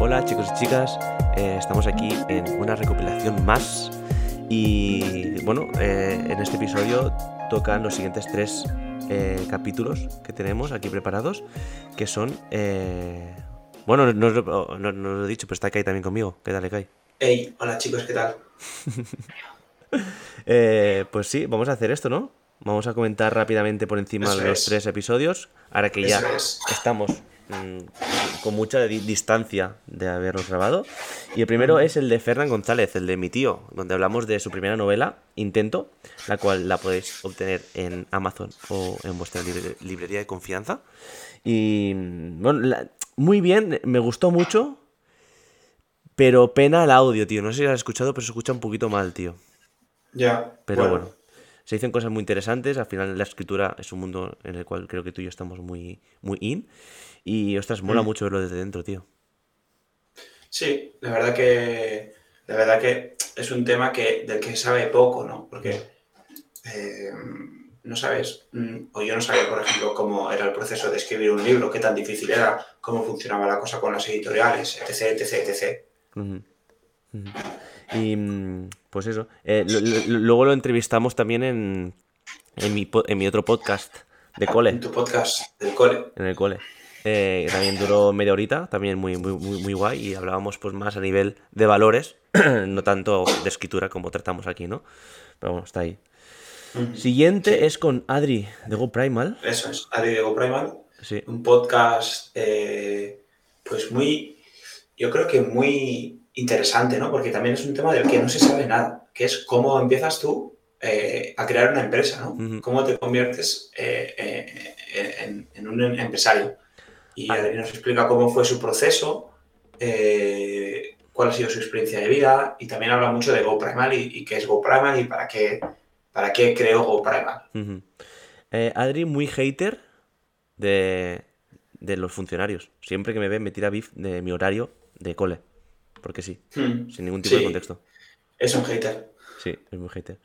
Hola chicos y chicas, eh, estamos aquí en una recopilación más y bueno, eh, en este episodio tocan los siguientes tres eh, capítulos que tenemos aquí preparados, que son... bueno, no, lo he dicho, pero está Kai también conmigo. ¿Qué tal, Kai? Hey, hola chicos, ¿qué tal? pues sí, vamos a hacer esto, ¿no? Vamos a comentar rápidamente por encima de los tres episodios, ahora que ya estamos Mm, con mucha distancia de haberlos grabado. Y el primero es el de Fernán González, el de mi tío, donde hablamos de su primera novela, Intento, la cual la podéis obtener en Amazon o en vuestra librería de confianza. Y bueno, muy bien, me gustó mucho, pero pena el audio, tío. No sé si lo has escuchado, pero se escucha un poquito mal, tío. Ya. Pero bueno. Se dicen cosas muy interesantes. Al final, la escritura es un mundo en el cual creo que tú y yo estamos muy, muy in. Y, ostras, mola mm. mucho verlo desde dentro, tío. Sí, la verdad que. La verdad que es un tema que, del que sabe poco, ¿no? Porque eh, no sabes, mm, o yo no sabía, por ejemplo, cómo era el proceso de escribir un libro, qué tan difícil era, cómo funcionaba la cosa con las editoriales, etc, etc, etc. Y mm, pues eso. Eh, luego lo entrevistamos también en, en, mi, en mi otro podcast de cole. En tu podcast del cole. En el cole. Eh, también duró media horita, también muy, muy, muy, guay, y hablábamos pues más a nivel de valores, no tanto de escritura como tratamos aquí, ¿no? Pero bueno, está ahí. Siguiente es con Adri de Go Primal. Eso es, Adri de Go Primal. Sí. Un podcast, eh, pues muy, yo creo que muy interesante, ¿no? Porque también es un tema del que no se sabe nada, que es cómo empiezas tú eh, a crear una empresa, ¿no? Cómo te conviertes en, en, un empresario y Adri nos explica cómo fue su proceso, eh, cuál ha sido su experiencia de vida y también habla mucho de GoPrimal y, qué es GoPrimal y para qué, para qué creó GoPrimal. Eh, Adri, muy hater de, los funcionarios. Siempre que me ve me tira bif de mi horario de cole. Porque sí, hmm. sin ningún tipo de contexto. Es un hater. Sí, es muy hater.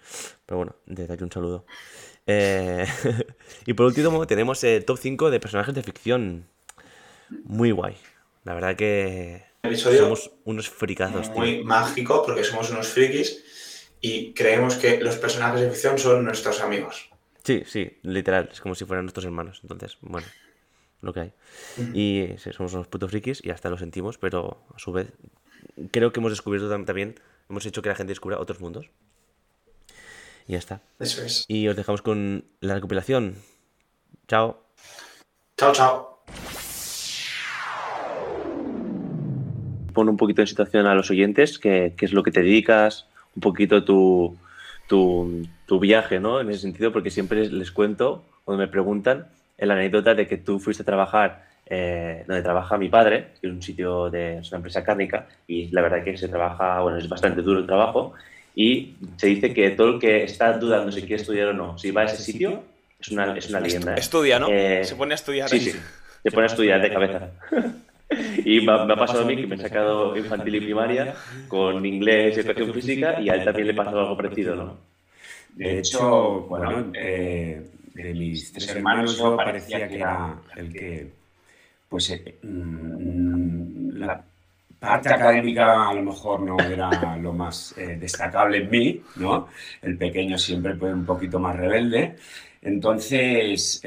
Pero bueno, desde aquí un saludo. Eh, y por último tenemos el top 5 de personajes de ficción muy guay. La verdad que somos unos fricazos. Muy mágico porque somos unos frikis y creemos que los personajes de ficción son nuestros amigos. Sí, sí, literal. Es como si fueran nuestros hermanos. Entonces, bueno, lo que hay. Y somos unos putos frikis y hasta lo sentimos, pero a su vez creo que hemos descubierto también, hemos hecho que la gente descubra otros mundos. Y ya está. Eso es. Y os dejamos con la recopilación. Chao. Chao, chao. pon un poquito en situación a los oyentes, qué, es lo que te dedicas, un poquito tu, tu, viaje, ¿no? En ese sentido, porque siempre les, cuento, cuando me preguntan, la anécdota de que tú fuiste a trabajar eh, donde trabaja mi padre, que es un sitio de es una empresa cárnica, y la verdad que se trabaja, bueno, es bastante duro el trabajo, y se dice que todo el que está dudando si quiere estudiar o no, si va a ese sitio, es una, es una leyenda. Estudia, ¿no? Eh, se pone a estudiar. Sí, sí, se pone a estudiar de cabeza. Y me, ha pasado a mí que me he sacado infantil y primaria con inglés y educación física y a él también le pasado algo parecido, ¿no? De hecho, bueno, eh, de mis tres hermanos yo parecía que era el que, pues, eh, mm, la parte académica a lo mejor no era lo más eh, destacable en mí, ¿no? El pequeño siempre fue un poquito más rebelde. Entonces,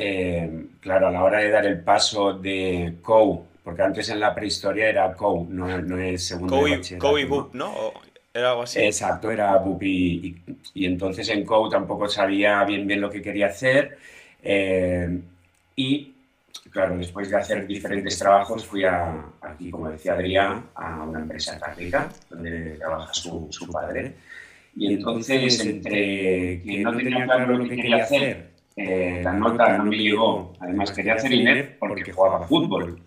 claro, a la hora de dar el paso de COU porque antes en la prehistoria era COU, no, no es segundo COU y BUP, ¿no? Era algo así. Exacto, era BUP y, y, entonces en COU tampoco sabía bien bien lo que quería hacer eh, y claro, después de hacer diferentes trabajos fui a, aquí, como decía Adrián, a una empresa cárnica donde trabaja su, su padre y entonces entre que no tenía claro lo que quería hacer eh, la nota no me llegó. Además, quería hacer INEF porque jugaba fútbol.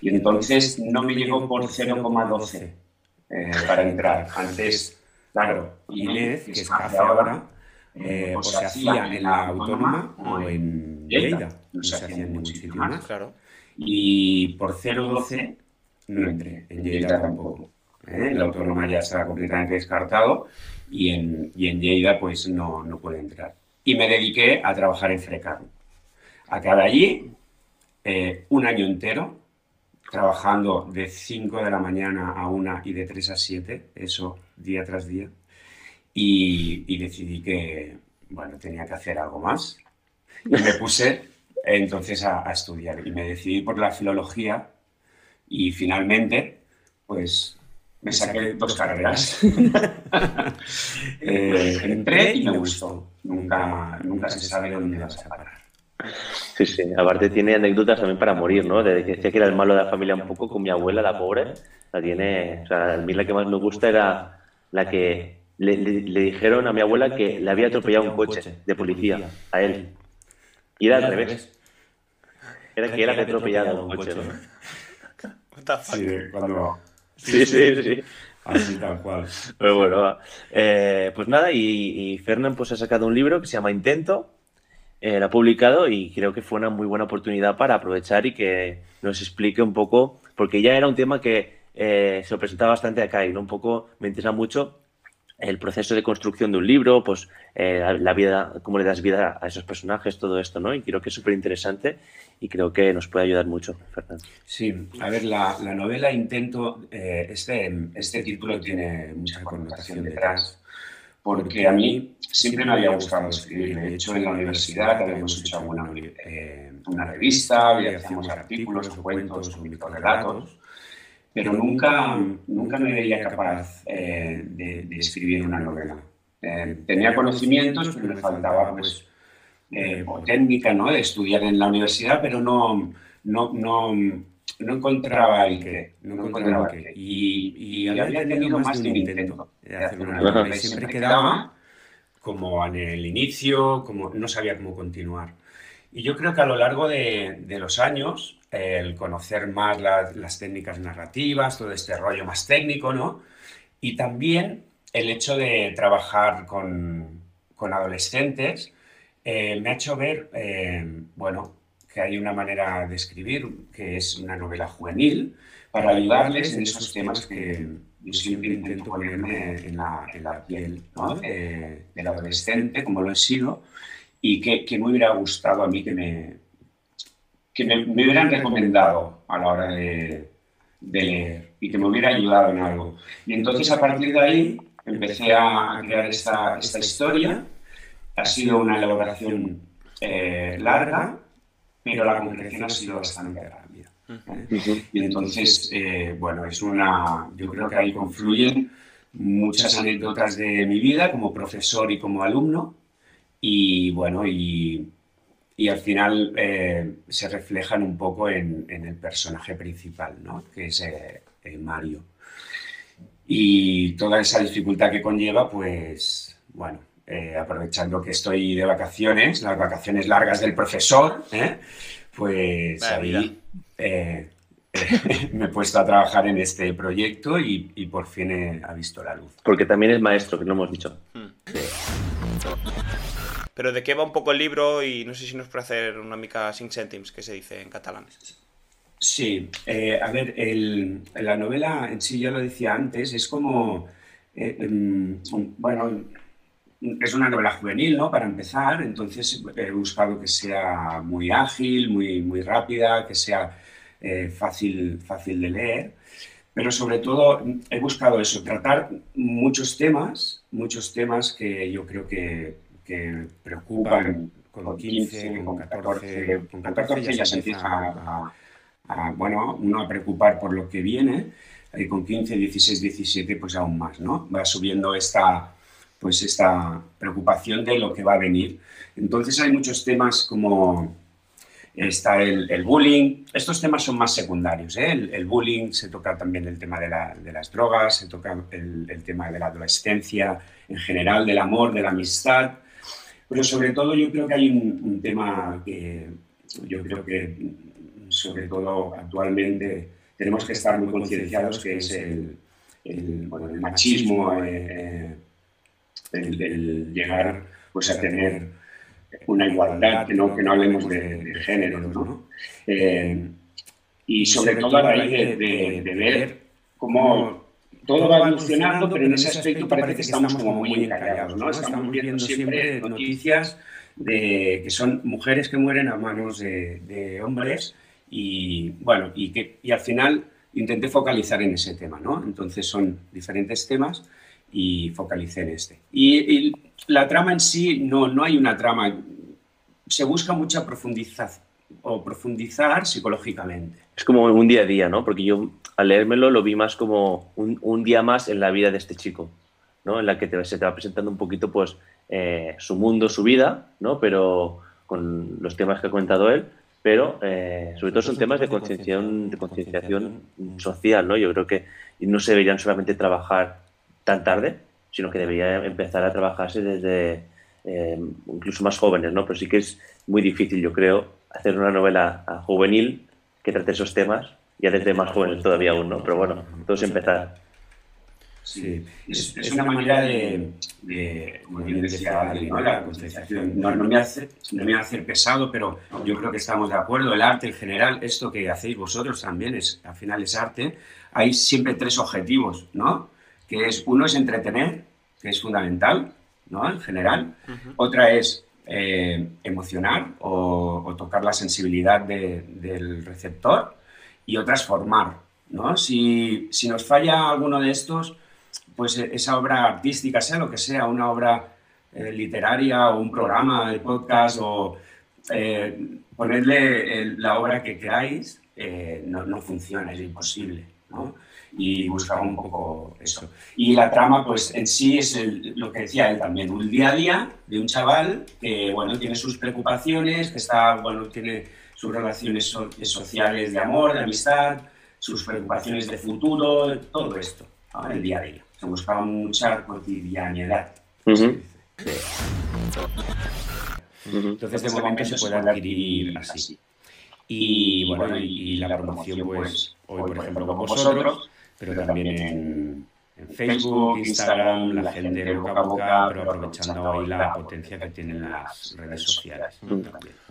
Y entonces no me llegó por 0,12 eh, para entrar. Antes, claro, INEF, que se hace ahora, eh, pues se hacía en la Autónoma o en Lleida. No se hacía en ningún sitio más. Claro. Y por 0,12 no entré. En Lleida tampoco. ¿eh? la autónoma ya está completamente descartado y en, y en Lleida pues no, no puede entrar. Y me dediqué a trabajar en Frecar. Acabé allí eh, un año entero, trabajando de 5 de la mañana a 1 y de 3 a 7, eso día tras día, y, y decidí que, bueno, tenía que hacer algo más. Y me puse entonces a, a, estudiar y me decidí por la filología y finalmente, pues me saqué dos carreras. eh, entré y me gustó. Nunca, nunca se sabe dónde vas a parar. Sí, sí. Aparte tiene anécdotas también para morir, ¿no? De que decía que era el malo de la familia un poco con mi abuela, la pobre. La tiene... O sea, a mí la que más me gusta era la que le, le, le dijeron a mi abuela que le había atropellado un coche de policía a él. Y era al revés. Era que él había atropellado un coche, ¿no? Sí, cuando... Sí, sí, sí. Así tal cual. Pero bueno, eh, pues nada, y, y Fernán pues ha sacado un libro que se llama Intento, eh, ha publicado y creo que fue una muy buena oportunidad para aprovechar y que nos explique un poco, porque ya era un tema que eh, se presentaba bastante acá y ¿no? un poco me interesa mucho el proceso de construcción de un libro, pues eh, la vida, cómo le das vida a esos personajes, todo esto, ¿no? Y creo que es súper interesante y creo que nos puede ayudar mucho, Fernando. Sí, a ver, la, la novela Intento, eh, este, este título tiene mucha connotación detrás, porque a mí siempre me había gustado escribir. De hecho, en la universidad habíamos hecho alguna, eh, una revista, hacíamos artículos cuentos microrelatos, pero nunca, nunca me veía capaz eh, de, de, escribir una novela. Eh, tenía conocimientos, pero me faltaba pues, o técnica ¿no? de estudiar en la universidad, pero no, no, no, no encontraba el qué. No encontraba el qué. Y, y había tenido más de un intento de hacer una novela. Y siempre quedaba como en el inicio, como no sabía cómo continuar. Y yo creo que a lo largo de, de los años, el conocer más la, las técnicas narrativas, todo este rollo más técnico, ¿no? Y también el hecho de trabajar con, con adolescentes eh, me ha hecho ver, eh, bueno, que hay una manera de escribir que es una novela juvenil para ayudarles en esos temas que yo siempre intento ponerme en la, en la piel ¿no? eh, del adolescente, como lo he sido, y que, que me hubiera gustado a mí que me, que me, me, hubieran recomendado a la hora de, de, leer y que me hubiera ayudado en algo. Y entonces a partir de ahí empecé a crear esta, esta historia. Ha sido una elaboración eh, larga, pero la concreción ha sido bastante rápida. ¿eh? Y entonces, eh, bueno, es una, yo creo que ahí confluyen muchas anécdotas de mi vida como profesor y como alumno. Y bueno, y y al final eh, se reflejan un poco en, en, el personaje principal, ¿no? que es eh, Mario. Y toda esa dificultad que conlleva, pues, bueno, eh, aprovechando que estoy de vacaciones, las vacaciones largas del profesor, pues Vaya ahí me he puesto a trabajar en este proyecto y, y por fin ha visto la luz. Porque también es maestro, que no hemos dicho. Hmm. Sí. Pero de què va un poc el libro i no sé si nos puede hacer una mica cinc cèntims, que se dice en catalán. Sí, eh, a ver, el, la novela en sí, ya lo decía antes, es como, eh, um, bueno, es una novela juvenil, ¿no? Para empezar, entonces he buscado que sea muy ágil, muy, muy rápida, que sea eh, fácil, fácil de leer, pero sobre todo he buscado eso, tratar muchos temas, muchos temas que yo creo que que preocupan con 15, con 14, con 14 ya se empieza a, a, bueno, uno a preocupar por lo que viene, y con 15, 16, 17 pues aún más, ¿no? Va subiendo esta, pues esta preocupación de lo que va a venir. Entonces hay muchos temas como está el, el bullying, estos temas son más secundarios, ¿eh? el, el, bullying, se toca también el tema de, la, de las drogas, se toca el, tema de la adolescencia en general, del amor, de la amistad, pero sobre todo yo creo que hay un, tema que yo creo que sobre todo actualmente tenemos que estar muy concienciados que es el, el, machismo, eh, el, el, llegar pues, a tener una igualdad, que no, que no hablemos de, de género, ¿no? Eh, y sobre todo a raíz de, de, de ver cómo todo va evolucionando, pero en ese aspecto parece que estamos como muy encallados, ¿no? Estamos viendo siempre noticias de que son mujeres que mueren a manos de, hombres y, bueno, y, que, y al final intenté focalizar en ese tema, ¿no? Entonces son diferentes temas y focalicé en este. Y, la trama en sí, no, no hay una trama, se busca mucha profundización o profundizar psicológicamente. Es como un día a día, ¿no? Porque yo al leérmelo lo vi más como un, un día más en la vida de este chico, ¿no? En la que te, se te va presentando un poquito, pues, eh, su mundo, su vida, ¿no? Pero con los temas que ha comentado él, pero eh, sobre todo son temas de concienciación, de concienciación social, ¿no? Yo creo que no se deberían solamente trabajar tan tarde, sino que debería empezar a trabajarse desde eh, incluso más jóvenes, ¿no? Pero sí que es muy difícil, yo creo, hacer una novela juvenil que trate esos temas, ya desde más jóvenes todavía aún, ¿no? Pero bueno, todo es empezar. Sí, es, es una manera de, de como bien decía Adri, ¿no? la concienciación. No, no, me hace, no me hace pesado, pero yo creo que estamos de acuerdo. El arte en general, esto que hacéis vosotros también, es, al final es arte. Hay siempre tres objetivos, ¿no? Que es, uno es entretener, que es fundamental, ¿no? En general. Otra es eh, emocionar o, o, tocar la sensibilidad de, del receptor. Y otra es formar, ¿no? Si, si nos falla alguno de estos pues e, esa obra artística, sea lo que sea, una obra eh, literaria o un programa de podcast o eh, ponerle la obra que queráis, eh, no, no, funciona, es imposible. ¿no? Y buscar un poco eso. Y la trama, pues en sí es lo que decía él también, un día a día de un chaval que, bueno, tiene sus preocupaciones, que está, bueno, tiene sus relaciones sociales de amor, de amistad, sus preocupaciones de futuro, todo esto, el día a día se buscaba mucha cotidianidad. Entonces, de momento se puede adquirir así. Y bueno, y, la promoción, pues, hoy, por ejemplo, con vosotros, pero también en, en Facebook, Instagram, la gente boca a boca, pero aprovechando ahí la potencia que tienen las redes sociales.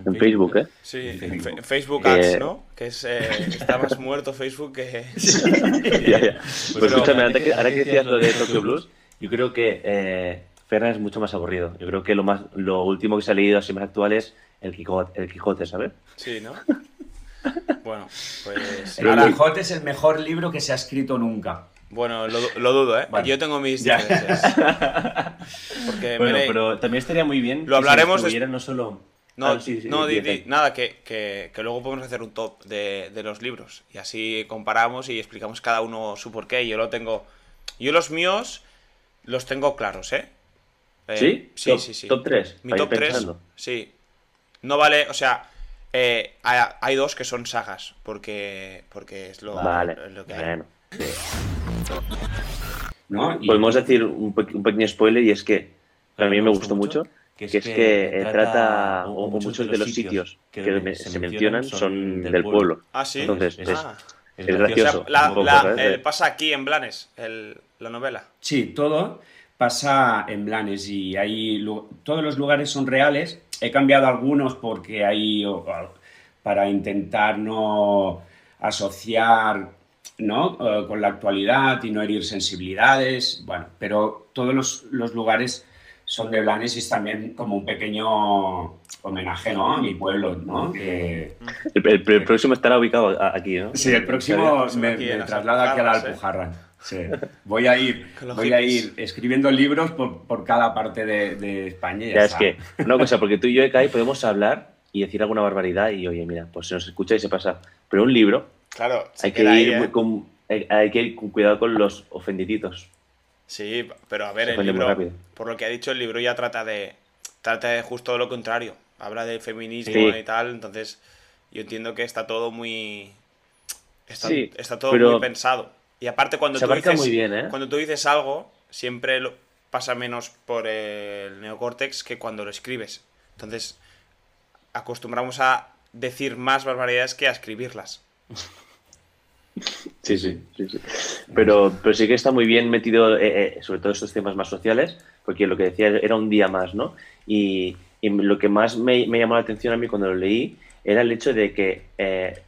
En Facebook, ¿eh? Sí, en Facebook Ads, ¿no? Que es, eh, está más muerto Facebook que... ya, ya. Pues escúchame, ahora que, ahora que decías lo de Tokyo Blues, yo creo que eh, Ferran es mucho más aburrido. Yo creo que lo más lo último que se ha leído así más actual es El Quijote, el Quijote ¿sabes? Sí, ¿no? Bueno, pues... El Quijote es el mejor libro que se ha escrito nunca. Bueno, lo, lo dudo, ¿eh? Yo tengo mis diferencias. Porque bueno, pero también estaría muy bien lo hablaremos si no solo... No, ah, sí, sí, no di, di, nada, que, que, que, luego podemos hacer un top de, de, los libros. Y así comparamos y explicamos cada uno su porqué. Yo lo tengo... Yo los míos los tengo claros, ¿eh? eh ¿Sí? Sí, top, sí, sí. ¿Top 3? Mi top 3, sí. No vale, o sea... Eh, hay, hay, dos que son sagas, porque, porque es lo, vale, lo que hay. Bueno, sí. ¿no? Podemos decir un, un, pequeño spoiler y es que a mí me gustó mucho, que es que, es que trata, o, muchos de los sitios que, que se, mencionan son del pueblo. Ah, sí. Entonces es, ah. es gracioso. O sea, la, la, el, pasa aquí en Blanes, el, la novela. Sí, todo pasa en Blanes y ahí todos los lugares son reales. He cambiado algunos porque hay para intentar no asociar ¿no? Uh, con la actualidad y no herir sensibilidades, bueno, pero todos los, los, lugares son de Blanes y es también como un pequeño homenaje ¿no? a mi pueblo, ¿no? Que, el, el, el, próximo estará ubicado aquí, ¿no? Sí, el próximo me, me traslada aquí a la Alpujarra. Sí. Voy a ir, voy a ir escribiendo libros por, por cada parte de, de España. Ya, ya es que, una cosa, porque tú y yo, Kai, podemos hablar y decir alguna barbaridad y, oye, mira, pues se nos escucha y se pasa. Pero un libro, Claro, hay que, ir ¿eh? con, hay que ir con cuidado con los ofendiditos. Sí, pero a ver, el libro, por lo que ha dicho, el libro ya trata de, trata de justo lo contrario. Habla de feminismo sí. y tal, entonces yo entiendo que está todo muy... Está, sí, está todo muy pensado. Y aparte cuando tú, dices, muy bien, ¿eh? cuando tú dices algo, siempre lo, pasa menos por el neocórtex que cuando lo escribes. Entonces, acostumbramos a decir más barbaridades que a escribirlas. Sí, sí, sí, sí. Pero, pero sí que está muy bien metido, eh, eh, sobre todo estos temas más sociales, porque lo que decía era un día más, ¿no? Y, y lo que más me, me, llamó la atención a mí cuando lo leí era el hecho de que eh,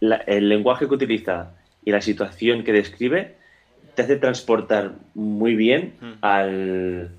la, el lenguaje que utiliza y la situación que describe te hace transportar muy bien mm. al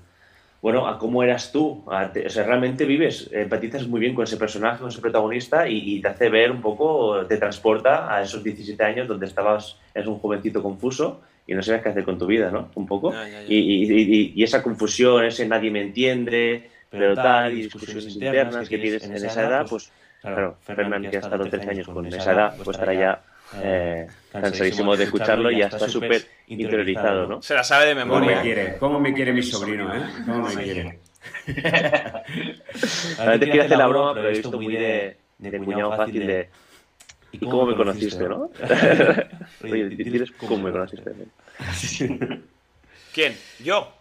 bueno, a cómo eras tú. o sea, realmente vives, empatizas muy bien con ese personaje, con ese protagonista y, te hace ver un poco, te transporta a esos 17 años donde estabas, eres un jovencito confuso y no sabes qué hacer con tu vida, ¿no? Un poco. Y, esa confusión, ese nadie me entiende, pero, tal, y discusiones internas que tienes en esa edad, pues, claro, Fernán, que ha estado 13 años con esa edad, pues estará ya eh, cansadísimo de escucharlo y ya está súper interiorizado, ¿no? Se la sabe de memoria. ¿Cómo me quiere? ¿Cómo me quiere mi sobrino, eh? ¿Cómo me quiere? Hacer la broma, pero he visto muy de, de cuñado fácil de... ¿Y cómo me conociste, no? Oye, ¿tienes cómo me conociste? ¿Quién? ¿Yo?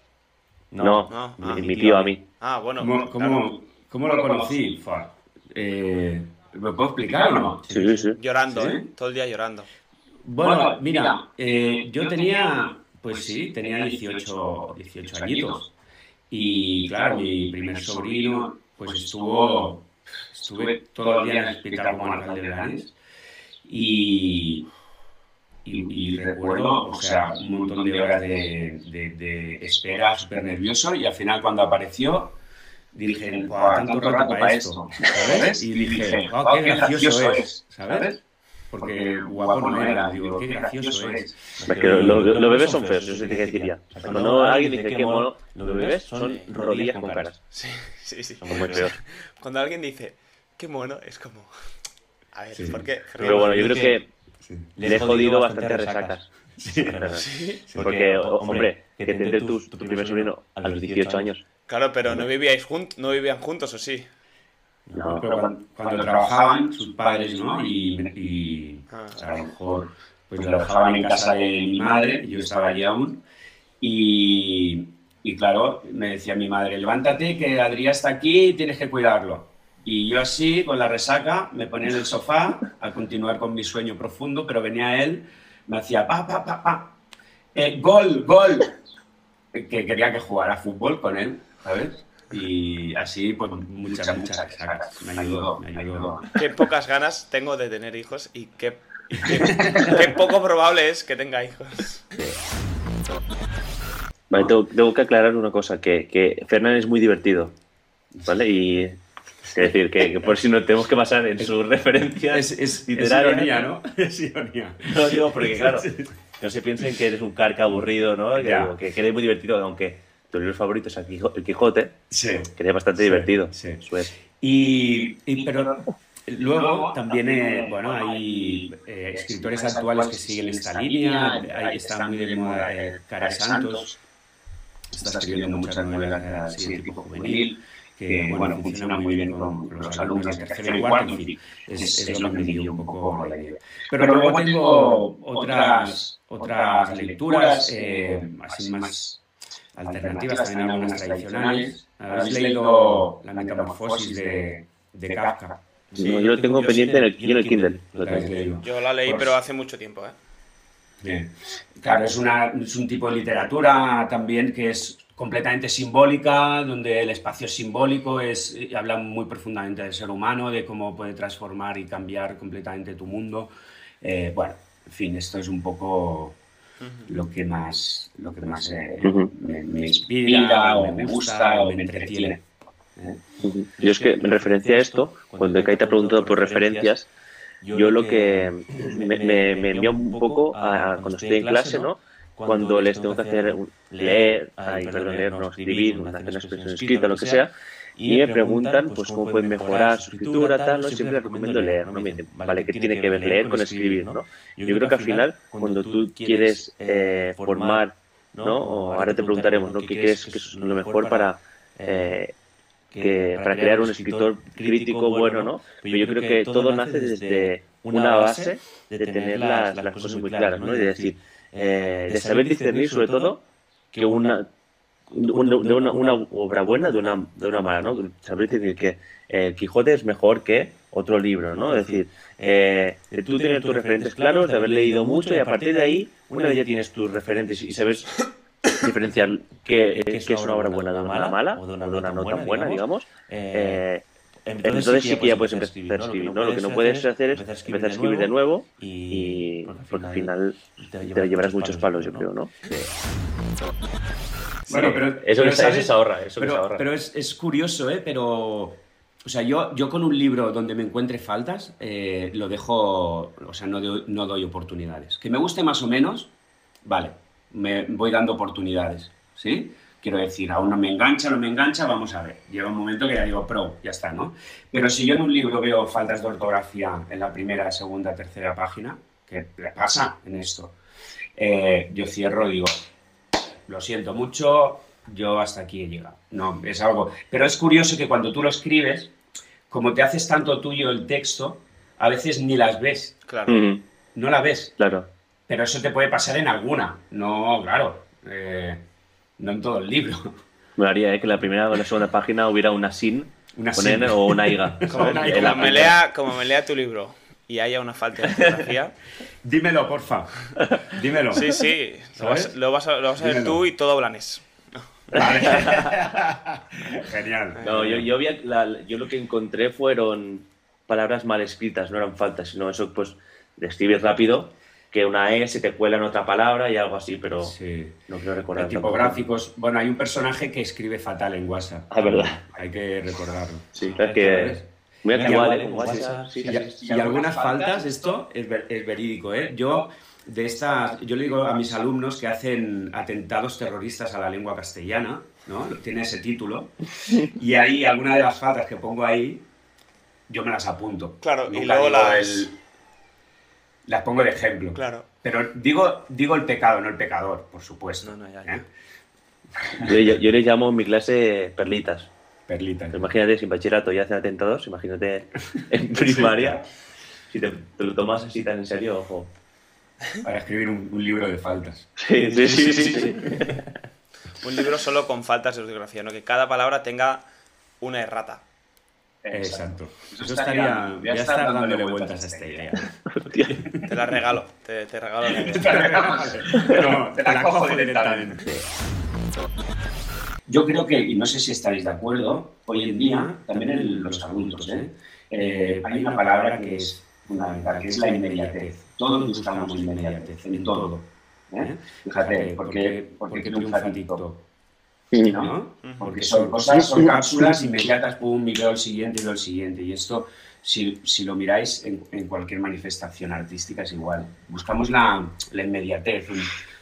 No, no. mi, tío a mí. Ah, bueno. ¿Cómo, cómo, cómo lo conocí? Eh, ¿Me puedo explicar o no? Sí, sí. Llorando, ¿eh? Todo el día llorando. Bueno, mira, eh, yo tenía, pues sí, tenía 18, 18 añitos. Y claro, mi primer sobrino, pues estuvo, estuve todo el día en el hospital como alcalde de Blanes. Y, y, recuerdo, o sea, un montón de horas de, de, de espera, súper nervioso. Y al final, cuando apareció, dije, tanto rato para esto, ¿sabes? Y dije, qué gracioso es, ¿sabes? Porque guapo no era, digo, qué gracioso es. Porque los bebés son feos, yo sé qué diría. Cuando alguien dice qué mono, los bebés son rodillas con caras. Sí, sí, sí. Son muy feos. Cuando alguien dice, qué mono, es como... A ver, ¿por qué? Pero bueno, yo creo que le he jodido bastante resacas. Sí, porque, hombre, que te tu, tu primer sobrino a los 18 años Claro, pero no vivíais juntos, no vivían juntos, ¿o sí? No, pero cuando, trabajaban sus padres, ¿no? Y, ah. a lo mejor pues lo dejaban en casa de mi madre, yo estaba allí aún, y, y claro, me decía mi madre, levántate que Adrián está aquí y tienes que cuidarlo. Y yo así, con la resaca, me ponía en el sofá a continuar con mi sueño profundo, pero venía él, me hacía pa, pa, pa, pa, eh, gol, gol, que quería que jugara fútbol con él. ¿Sabes? Y así, pues muchas, muchas, Me ayudó, me ayudó. Qué pocas ganas tengo de tener hijos y qué, qué, poco probable es que tenga hijos. Vale, tengo, que aclarar una cosa, que, que Fernán es muy divertido, ¿vale? Y es decir, que, por si no tenemos que basar en sus referencias es, es, ironía, ¿no? Es ironía. No, digo, porque claro, no se piensen que eres un carca aburrido, ¿no? Que, que, eres muy divertido, aunque tu libro favorito es El Quijote, que es bastante divertido. Y, pero luego también eh, bueno, hay eh, escritores actuales que siguen esta línea. Ahí está muy de moda eh, Cara Santos, está escribiendo muchas novelas así de tipo juvenil que bueno, funciona muy bien con, los alumnos de tercero y cuarto, en fin, es, es lo que me dio un poco la idea. Pero luego tengo otras, otras lecturas, así más alternativas, también algunas tradicionales. ¿Habéis leído La metamorfosis de, de Kafka? yo lo tengo pendiente en el, Kindle. Yo la leí, pero hace mucho tiempo. ¿eh? Bien. Claro, es, una, es un tipo de literatura también que es completamente simbólica, donde el espacio simbólico es, habla muy profundamente del ser humano, de cómo puede transformar y cambiar completamente tu mundo. Eh, bueno, en fin, esto es un poco lo que más, lo que más eh, me, inspira, o me gusta, o me entretiene. ¿eh? Yo es que en referencia a esto, cuando Kai te ha preguntado por referencias, yo lo que me, me, envía un poco a, cuando estoy en clase, ¿no? Cuando les tengo que hacer leer, ay, perdón, leer, no escribir, hacer una expresión escrita, lo que sea, y me preguntan pues cómo pueden mejorar su escritura, tal, ¿no? siempre les recomiendo leer, ¿no? Me dicen, vale, ¿qué tiene que ver leer con escribir, no? Yo creo que al final, cuando tú quieres eh, formar, ¿no? O ahora te preguntaremos, ¿no? ¿Qué crees que es lo mejor para... Eh, que para crear un escritor crítico bueno, ¿no? Pero yo creo que todo nace desde una base de tener las, las cosas muy claras, ¿no? Y de decir, eh, de saber discernir sobre todo que una de una, una, obra buena de una, de una mala, ¿no? Saber decir que el Quijote es mejor que otro libro, ¿no? Es decir, eh, tú tienes tus referentes claros, de haber leído mucho y a partir de ahí, una vez ya tienes tus referentes y sabes diferenciar qué, es una obra buena de una mala, o de una, nota no tan buena, digamos, eh, entonces, sí que ya puedes empezar a escribir, ¿no? Lo que no puedes hacer es empezar a escribir de nuevo y porque al final te llevarás muchos palos, yo creo, ¿no? Bueno, pero... Eso, es ahorra, eso pero, ahorra. Pero es, es curioso, ¿eh? Pero... O sea, yo, yo con un libro donde me encuentre faltas, eh, lo dejo, o sea, no doy, no doy oportunidades. Que me guste más o menos, vale, me voy dando oportunidades, ¿sí? Quiero decir, aún no me engancha, no me engancha, vamos a ver. Llega un momento que ya digo, pro, ya está, ¿no? Pero si yo en un libro veo faltas de ortografía en la primera, segunda, tercera página, ¿qué pasa en esto? Eh, yo cierro y digo, lo siento mucho, yo hasta aquí he llegado. No, es algo... Pero es curioso que cuando tú lo escribes, como te haces tanto tuyo el texto, a veces ni las ves. Claro. No la ves. Claro. Pero eso te puede pasar en alguna. No, claro. Eh, no en todo el libro. Me haría ¿eh? que la primera o la segunda página hubiera una sin, una sin. o una iga. como, me lea, como me lea tu libro y haya una falta de ortografía. Dímelo, porfa. Dímelo. Sí, sí. Lo vas, a, ver tú y todo blanés. Genial. No, yo, yo, yo lo que encontré fueron palabras mal escritas, no eran faltas, sino eso, pues, de escribir rápido que una E se te cuela en otra palabra y algo así, pero no quiero recordar. Tipográficos. Bueno, hay un personaje que escribe fatal en WhatsApp. Ah, verdad. Hay que recordarlo. Sí, claro que muy actual en WhatsApp. y, algunas faltas, esto es, verídico, ¿eh? Yo de estas, yo le digo a mis alumnos que hacen atentados terroristas a la lengua castellana, ¿no? Tiene ese título. Y ahí algunas de las faltas que pongo ahí, yo me las apunto. Claro, y luego las las pongo de ejemplo. Claro. Pero digo, digo el pecado, no el pecador, por supuesto. No, no, ya, ¿eh? Yo, les llamo en mi clase perlitas. Perlitas. Imagínate, si en bachillerato ya hacen atentados, imagínate en primaria. si te, lo tomas así tan en serio, ojo. Para escribir un, libro de faltas. Sí, sí, sí. sí, un libro solo con faltas de ortografía, ¿no? Que cada palabra tenga una errata. Exacto. Eso, estaría, voy a estar dándole vueltas a esta idea. te la regalo, te, te regalo. te la regalo. No, te la, cojo directamente. Yo creo que, y no sé si estaréis de acuerdo, hoy en día, también en los adultos, ¿eh? Eh, hay una palabra que es fundamental, que es la inmediatez. Todos buscamos inmediatez, en todo. ¿eh? Fíjate, porque, porque triunfa TikTok ¿no? Porque son cosas, son cápsulas inmediatas, pum, y veo el siguiente, y veo el siguiente. Y esto, si, si lo miráis en, en, cualquier manifestación artística, es igual. Buscamos la, la inmediatez,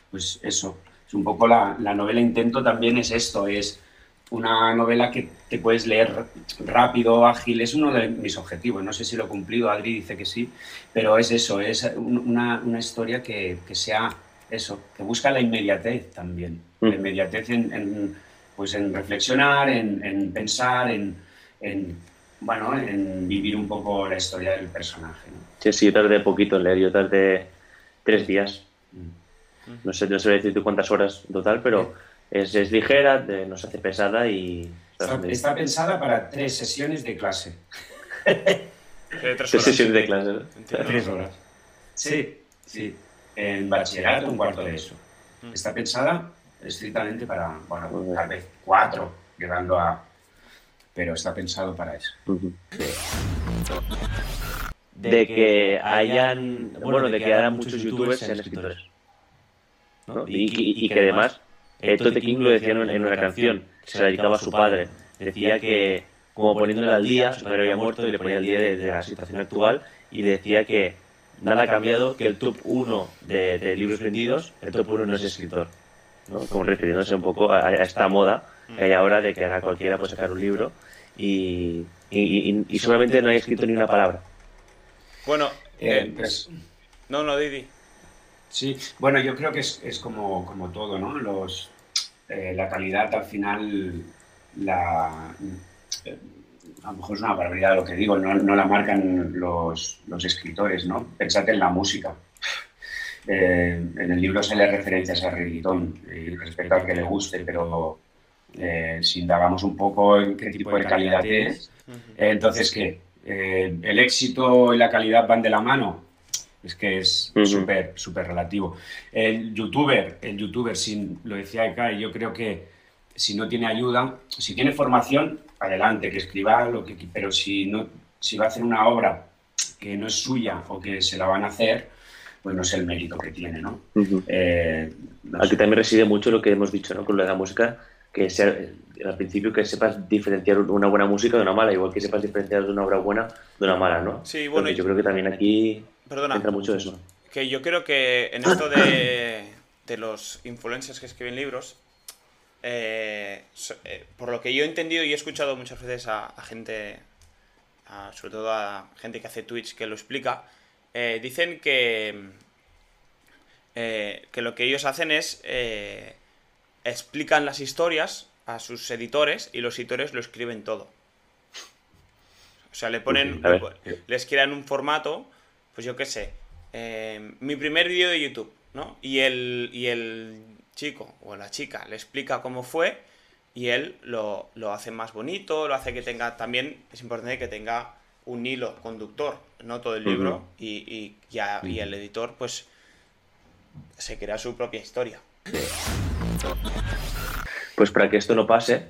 pues eso. Es un poco la, la, novela Intento también es esto, es una novela que te puedes leer rápido, ágil, es uno de mis objetivos. No sé si lo he cumplido, Adri dice que sí, pero es eso, es una, una historia que, que sea eso, que busca la inmediatez también. La inmediatez en, pues en reflexionar, en, pensar, en, bueno, en vivir un poco la historia del personaje. Sí, sí, yo tardé poquito en leer, yo tardé tres días. Mm. No sé, no sé decirte cuántas horas total, pero es, es ligera, no se hace pesada y... Está, pensada para tres sesiones de clase. tres, sesiones de clase, Tres horas. Sí, sí en bachillerato un cuarto de eso. Mm. Está pensada estrictamente para, bueno, tal vez cuatro, llegando a... Pero está pensado para eso. De que hayan, bueno, de que hayan muchos youtubers sean escritores. Y, que además, eh, Tote King lo decía en una canción, se la dedicaba a su padre. Decía que, como poniéndole al día, su padre había muerto y le ponía al día de la situación actual y decía que nada ha cambiado que el top 1 de, libros vendidos, el top 1 no es escritor. ¿No? Como refiriéndose un poco a, esta moda que hay ahora de que ahora cualquiera puede sacar un libro y, y, solamente no hay escrito ni una palabra. Bueno, eh, eh, pues, no, no, Didi. Sí, bueno, yo creo que es, es como, como, todo, ¿no? Los, eh, la calidad al final la, a lo mejor es una barbaridad lo que digo, no, la marcan los, los, escritores, ¿no? Pensad en la música. Eh, en el libro se le referencias a reggaetón y respecto al que le guste, pero eh, si indagamos un poco en qué tipo de calidad es, entonces ¿qué? Eh, ¿El éxito y la calidad van de la mano? Es que es súper, súper relativo. El youtuber, el youtuber, sin, lo decía Eka, yo creo que si no tiene ayuda, si tiene formación, adelante, que escriba lo que pero si no, si va a hacer una obra que no es suya o que se la van a hacer, pues no es el mérito que tiene, ¿no? Eh, Aquí también reside mucho lo que hemos dicho, ¿no? Con lo de la música, que sea, al principio que sepas diferenciar una buena música de una mala, igual que sepas diferenciar de una obra buena de una mala, ¿no? Sí, bueno. yo creo que también aquí entra mucho eso. Que yo creo que en esto de, de los influencers que escriben libros, eh, eh, por lo que yo he entendido y he escuchado muchas veces a, gente, sobre todo a gente que hace Twitch que lo explica, eh, dicen que, que lo que ellos hacen es explican las historias a sus editores y los editores lo escriben todo. O sea, le ponen, les crean un formato, pues yo qué sé, mi primer vídeo de YouTube, ¿no? Y el, y el chico o la chica le explica cómo fue y él lo, hace más bonito, lo hace que tenga también, es importante que tenga un hilo conductor, no todo el libro, y, ya, y el editor pues se crea su propia historia. Pues para que esto no pase,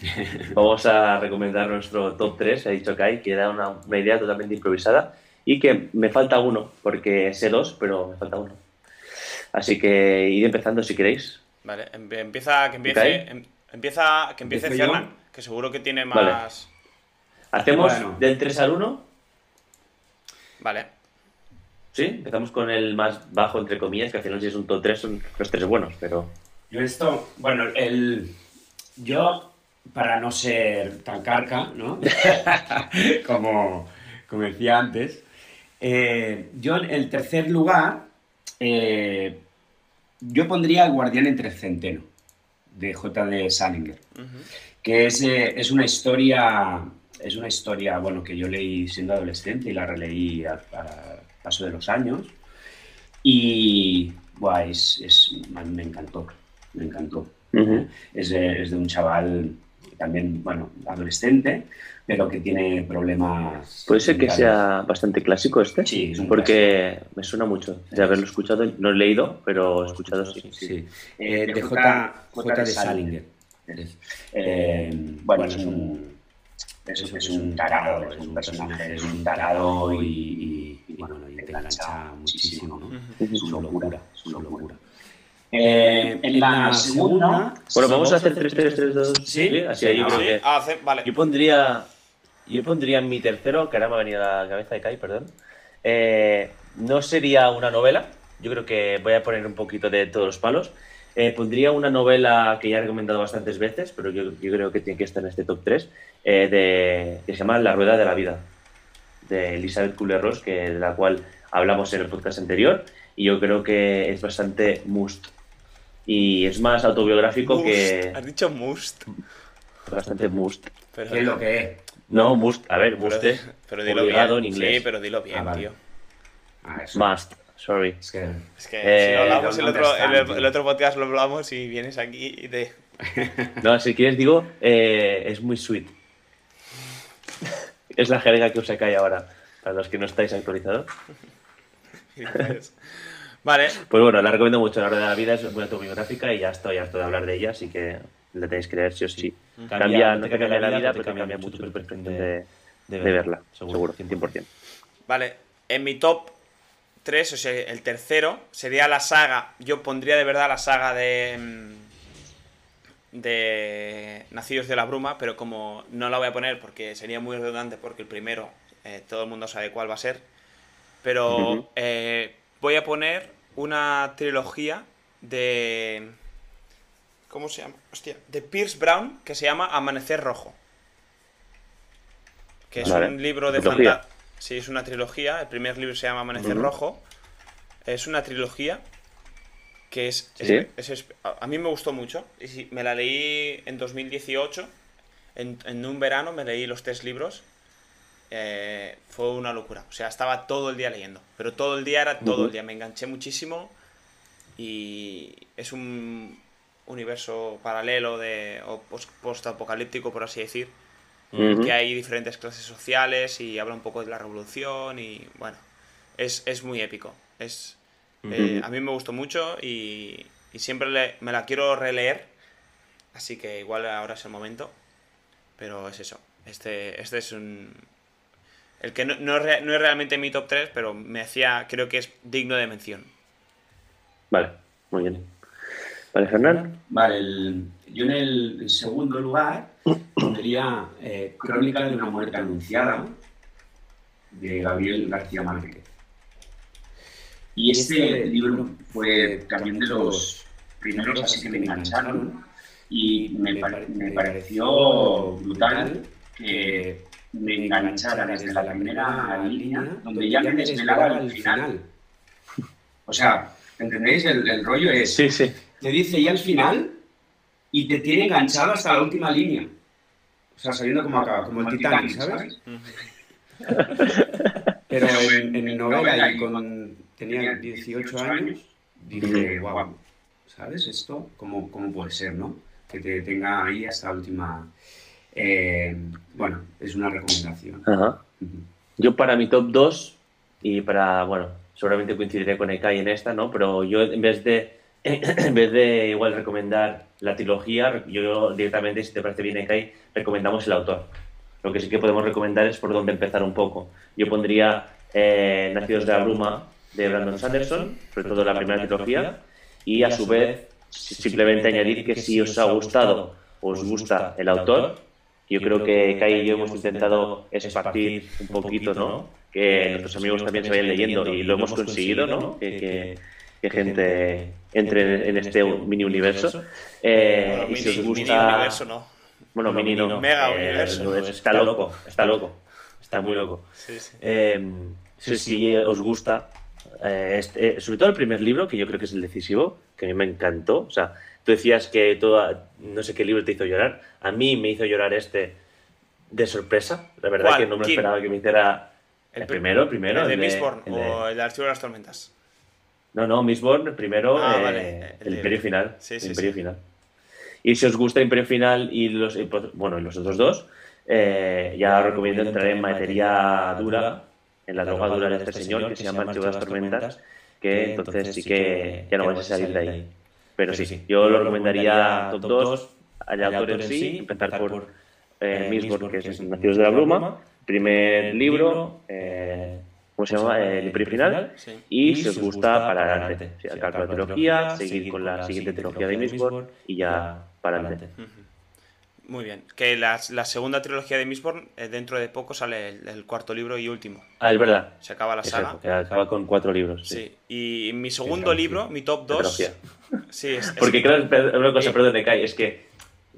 vamos a recomendar nuestro top 3, ha dicho Kai, que era una, una idea totalmente improvisada y que me falta uno, porque sé dos, pero me falta uno. Así que id empezando si queréis. Vale, em, empieza, que empiece, em, empieza, que empiece Fernán, que seguro que tiene más... ¿Hacemos del 3 al 1? Vale. Sí, empezamos con el más bajo, entre comillas, que al final si es un top 3 son los tres buenos, pero... Yo esto, bueno, el... Yo, para no ser tan carca, ¿no? como, como decía antes, eh, yo el tercer lugar eh, yo pondría El Guardián entre el Centeno, de J.D. Salinger, que es, eh, es, una historia, es una historia, bueno, que yo leí siendo adolescente y la releí al, paso de los años. Y, es, me encantó, me encantó. es, de, es de un chaval también, bueno, adolescente, pero que tiene problemas. Puede ser que sea bastante clásico este. Sí, porque me suena mucho de haberlo escuchado. No he leído, pero he escuchado sí. sí. Eh, de J. J. de Salinger. Eh, bueno, es un, es, un tarado, es un personaje, es un tarado y, bueno, y te engancha muchísimo, ¿no? Es una locura, es una locura. Eh, en la segunda. Bueno, vamos a hacer 3, 3, 3, 2. Sí, así ahí creo que. Ah, vale. Yo pondría yo pondría en mi tercero, que ahora me ha venido a la cabeza de Kai, perdón. Eh, no sería una novela, yo creo que voy a poner un poquito de todos los palos. Eh, pondría una novela que ya he recomendado bastantes veces, pero yo, creo que tiene que estar en este top 3, eh, de, que se llama La Rueda de la Vida, de Elizabeth Kubler-Ross, que, de la cual hablamos en el podcast anterior, y yo creo que es bastante must. Y es más autobiográfico que... ¿Has dicho must? Bastante must. Pero, ¿Qué es lo que es? No, must, a ver, must pero, dilo bien. en inglés. Sí, pero dilo bien, ah, tío. Ah, must, sorry. Es que, es que si lo eh, hablamos el otro, el, otro podcast lo hablamos y vienes aquí y te... no, si quieres digo, eh, es muy sweet. es la jerga que os cae ahora, para los que no estáis actualizados. vale. Pues bueno, la recomiendo mucho. La Rueda de la Vida es muy autobiográfica y ya estoy harto de hablar de ella, así que la tenéis que leer sí o sí. Cambia, no te cambia la vida, pero cambia mucho tu perspectiva de, de, verla, seguro, 100%. Vale, en mi top 3, o sea, el tercero, sería la saga, yo pondría de verdad la saga de mm, de Nacidos de la Bruma, pero como no la voy a poner porque sería muy redundante, porque el primero eh, todo el mundo sabe cuál va a ser, pero eh, voy a poner una trilogía de ¿Cómo se llama? Hostia, de Pierce Brown que se llama Amanecer Rojo. Que es un libro de fantasía. Sí, es una trilogía. El primer libro se llama Amanecer Rojo. Es una trilogía que es, a mí me gustó mucho. Y me la leí en 2018. En, un verano me leí los tres libros. Eh, fue una locura. O sea, estaba todo el día leyendo. Pero todo el día era todo el día. Me enganché muchísimo. Y es un universo paralelo de, o post-apocalíptico, por así decir, que hay diferentes clases sociales y habla un poco de la revolución y bueno, es, muy épico. Es, eh, a mí me gustó mucho y, siempre me la quiero releer Así que igual ahora es el momento. Pero es eso. Este, este es un. El que no, no, es, no es realmente mi top 3, pero me hacía. Creo que es digno de mención. Vale, muy bien. Vale, Fernán. Vale, yo en el segundo lugar pondría eh, Crónica de una muerte anunciada de Gabriel García Márquez. Y este libro fue también de los primeros así que me engancharon y me, me pareció brutal que me enganchara desde la primera línea donde ya me desvelaba el final. O sea, ¿entendéis? El, rollo es... Sí, sí. Te dice ya el final y te tiene enganchado hasta la última línea. O sea, saliendo como acá, como el Titanic, ¿sabes? Pero en, en mi novela y con tenía 18 años, dije, wow, ¿sabes? Esto, ¿cómo, cómo puede ser, no? Que te tenga ahí hasta la última... Eh, bueno, es una recomendación. Yo para mi top 2, y para, bueno, seguramente coincidiré con Ekai en esta, ¿no? Pero yo en vez de, en vez de igual recomendar la trilogía, yo directamente, si te parece bien Ekai, recomendamos el autor. Lo que sí que podemos recomendar es por dónde empezar un poco. Yo pondría eh, Nacidos de la Bruma de Brandon Sanderson, sobre todo la primera trilogía, y a su vez simplemente añadir que si os ha gustado o os gusta el autor, yo creo que Kai y yo hemos intentado esparcir un poquito, ¿no? Que nuestros amigos también se vayan leyendo y lo hemos conseguido, ¿no? Que, que, gente entre en este mini universo. Eh, y si os gusta... Mini universo no. Bueno, mini no. Mega eh, universo. está loco, está loco. Está muy loco. Sí, sí. Eh, si os gusta eh, este, eh, sobre todo el primer libro, que yo creo que es el decisivo, que a mí me encantó. O sea, tú decías que toda, no sé qué libro te hizo llorar. A mí me hizo llorar este de sorpresa. La verdad que no me esperaba que me hiciera el, primero, el primero. ¿El de Mistborn o el Archivo de las Tormentas? No, no, Mistborn, primero ah, eh, el, Imperio Final. Sí, sí, Imperio Final. Y si os gusta Imperio Final y los, pues, bueno, y los otros dos, ya os recomiendo entrar en materia dura en la drogadura de este, este señor que se llama El las Tormentas, que entonces sí que ya no vais a salir de ahí. Pero sí, yo lo recomendaría top 2 al autor en sí, empezar por eh, Misborn, que es Nacidos de la Bruma, primer libro, eh, ¿cómo se llama? El Imperio Final, y si os gusta, para adelante. Acabar la trilogía, seguir con la siguiente trilogía de Misborn y ya para adelante. Muy bien. Que la, la segunda trilogía de Mistborn, eh, dentro de poco sale el, cuarto libro y último. Ah, es verdad. Se acaba la saga. acaba con cuatro libros. Sí. Y mi segundo libro, mi top 2. Sí, es, Porque creo una cosa, perdón, de Kai, es que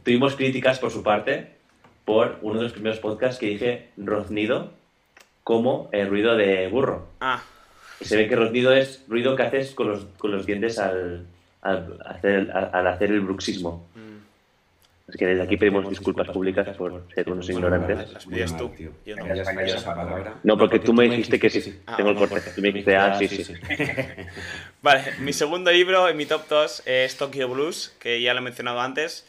tuvimos críticas por su parte por uno de los primeros podcasts que dije roznido como el ruido de burro. Ah. se ve que roznido es ruido que haces con los, con los dientes al, al, hacer, al hacer el bruxismo. Mm. Es que desde aquí pedimos disculpas públicas por ser unos ignorantes. Tú. no, porque tú me dijiste que sí. Ah, Tengo el corte. Tú me dijiste, ah, sí, sí. vale, mi segundo libro en mi top 2 es Tokyo Blues, que ya lo he mencionado antes,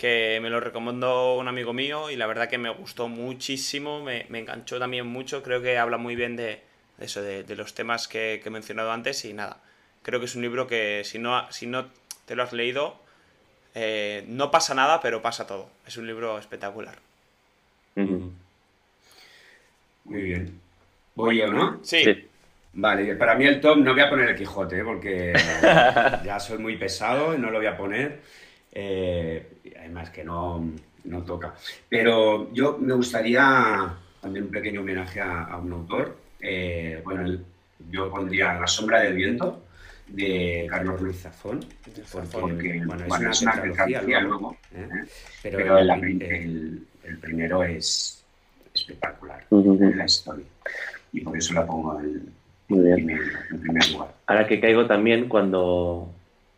que me lo recomendó un amigo mío y la verdad que me gustó muchísimo, me, enganchó también mucho. Creo que habla muy bien de, eso, de, los temas que, he mencionado antes y nada. Creo que es un libro que si no, si no te lo has leído eh, no pasa nada, pero pasa todo. Es un libro espectacular. Muy bien. ¿Voy yo, no? Sí. Vale, para mí el top no voy a poner el Quijote, ¿eh? porque ya soy muy pesado y no lo voy a poner. Eh, además que no, no, toca. Pero yo me gustaría también un pequeño homenaje a, un autor. bueno, yo pondría La sombra del viento de Carlos Ruiz Zafón, porque, bueno, es una, trilogía luego, ¿eh? pero, el, primero es espectacular, en la historia, y por eso la pongo en, primer, lugar. Ahora que caigo también cuando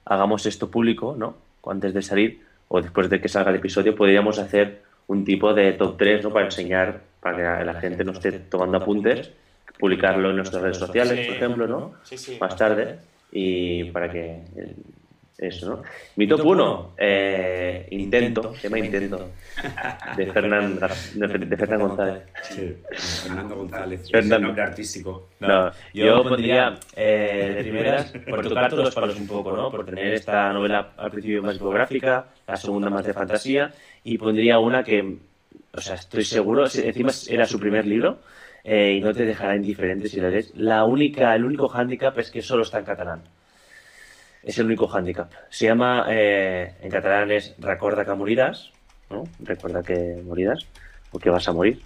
hagamos esto público, ¿no? Antes de salir o después de que salga el episodio, podríamos hacer un tipo de top 3 ¿no? para enseñar, para que la gente no esté tomando apuntes, publicarlo en nuestras redes sociales, por ejemplo, ¿no? Más tarde y para que eso, ¿no? Mi top 1, eh, Intento, se llama Intento, de Fernán, de, González. Sí, Fernando González, es el nombre artístico. No, yo, pondría eh, de primeras, por tocar todos los palos un poco, ¿no? Por tener esta novela al principio más biográfica, la segunda más de fantasía, y pondría una que, o sea, estoy seguro, encima era su primer libro, eh, y no te dejará indiferente si la lees. La única, el único hándicap es que solo está en catalán. Es el único hándicap. Se llama, eh, en catalán es Recorda que morirás, ¿no? Recuerda que morirás, porque vas a morir.